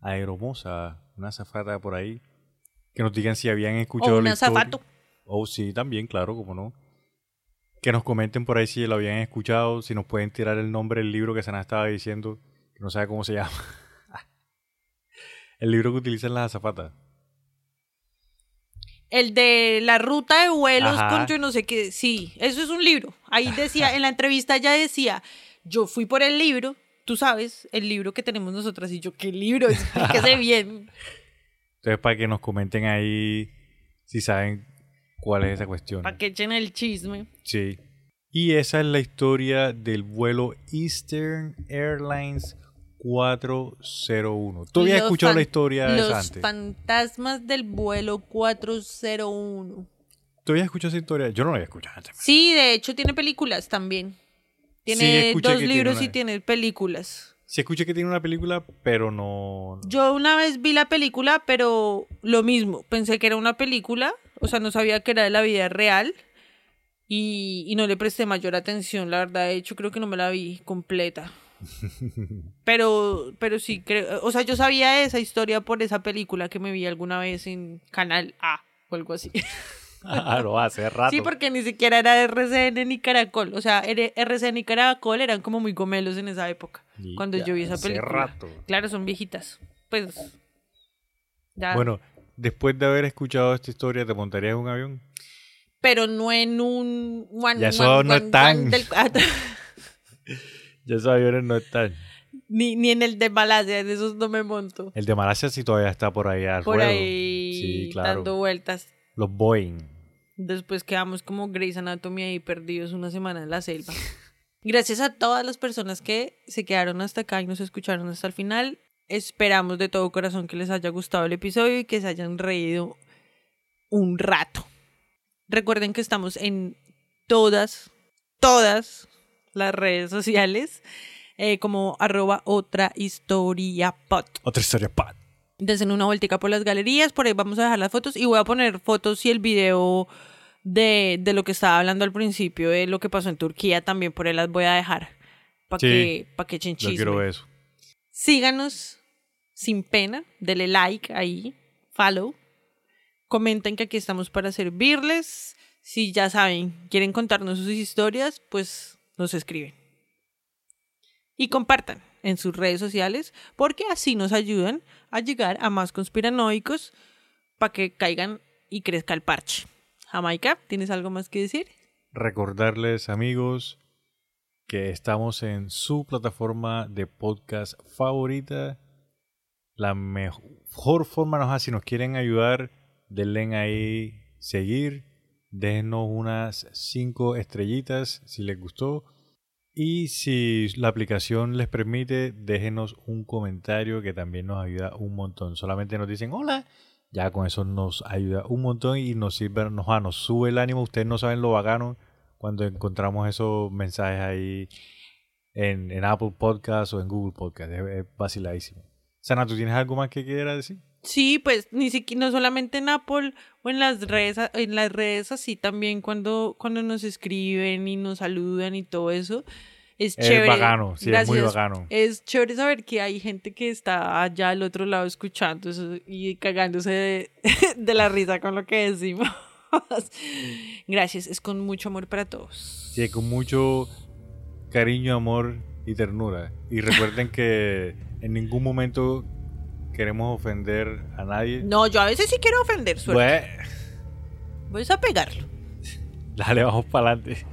aeromoza, una azafata por ahí, que nos digan si habían escuchado O un la historia. O sí, también, claro, como no. Que nos comenten por ahí si lo habían escuchado, si nos pueden tirar el nombre del libro que Sana estaba diciendo, que no sabe cómo se [laughs] llama. el libro que utilizan las azafatas. El de la ruta de vuelos Ajá. con yo no sé qué. Sí, eso es un libro. Ahí decía, [laughs] en la entrevista ya decía, yo fui por el libro, tú sabes, el libro que tenemos nosotras. Y yo, ¿qué libro? [laughs] Explíquese [laughs] bien. Entonces, para que nos comenten ahí si saben cuál es esa cuestión. Para que echen el chisme. Sí. Y esa es la historia del vuelo Eastern Airlines 401. ¿Tú habías Los escuchado la historia de Los antes? fantasmas del vuelo 401. ¿Tú habías escuchado esa historia? Yo no la había escuchado antes. Sí, de hecho tiene películas también. Tiene dos tiene libros una- y tiene películas. Sí escuché que tiene una película, pero no... Yo una vez vi la película, pero lo mismo. Pensé que era una película, o sea, no sabía que era de la vida real y, y no le presté mayor atención, la verdad. De hecho, creo que no me la vi completa. [laughs] Pero, pero sí, creo, o sea, yo sabía esa historia por esa película que me vi alguna vez en Canal A o algo así. [laughs] Claro, hace rato. Sí, porque ni siquiera era RCN ni Caracol. O sea, RCN y Caracol eran como muy gomelos en esa época. Y cuando ya yo vi esa hace película. rato. Claro, son viejitas. Pues. Ya. Bueno, después de haber escuchado esta historia, ¿te montarías en un avión? Pero no en un. One, Ya eso one, no están. del. [laughs] Ya esos aviones no están. ni, ni en el de Malasia, en esos no me monto. El de Malasia sí todavía está por ahí al Por ruedo. ahí Sí, claro. dando vueltas. Los Boeing. Después quedamos como Grey's Anatomy ahí perdidos una semana en la selva. [laughs] Gracias a todas las personas que se quedaron hasta acá y nos escucharon hasta el final. Esperamos de todo corazón que les haya gustado el episodio y que se hayan reído un rato. Recuerden que estamos en todas, todas las redes sociales eh, como arroba otra historia pod. Otra historia, Pat. Desen una vueltica por las galerías, por ahí vamos a dejar las fotos y voy a poner fotos y el video de, de lo que estaba hablando al principio, de lo que pasó en Turquía, también por ahí las voy a dejar para Sí. que, pa que echen Yo quiero eso. Síganos sin pena, dele like ahí, follow, comenten que aquí estamos para servirles. Si ya saben, quieren contarnos sus historias, pues nos escriben. Y compartan en sus redes sociales porque así nos ayudan a llegar a más conspiranoicos para que caigan y crezca el parche. Jamaica, ¿tienes algo más que decir? Recordarles, amigos, que estamos en su plataforma de podcast favorita. La mejor forma, no si nos quieren ayudar, denle ahí seguir, déjenos unas 5 estrellitas si les gustó. Y si la aplicación les permite, déjenos un comentario que también nos ayuda un montón. Solamente nos dicen hola, ya con eso nos ayuda un montón y nos sirve, nos, ah, nos sube el ánimo. Ustedes no saben lo bacano cuando encontramos esos mensajes ahí en, en Apple Podcast o en Google Podcast. Es, es vaciladísimo. Sana, ¿tú tienes algo más que quieras decir? Sí, pues ni siquiera no solamente en Apple o en las redes, en las redes así también cuando, cuando nos escriben y nos saludan y todo eso. Es, chévere. Bacano, sí, es muy bacano. Es chévere saber que hay gente que está allá al otro lado escuchando eso y cagándose de, [laughs] de la risa con lo que decimos. [laughs] Gracias, es con mucho amor para todos. Sí, con mucho cariño, amor y ternura. Y recuerden que en ningún momento queremos ofender a nadie. No, yo a veces sí quiero ofender, suerte. Pues, Voy a pegarlo. dale, vamos para adelante.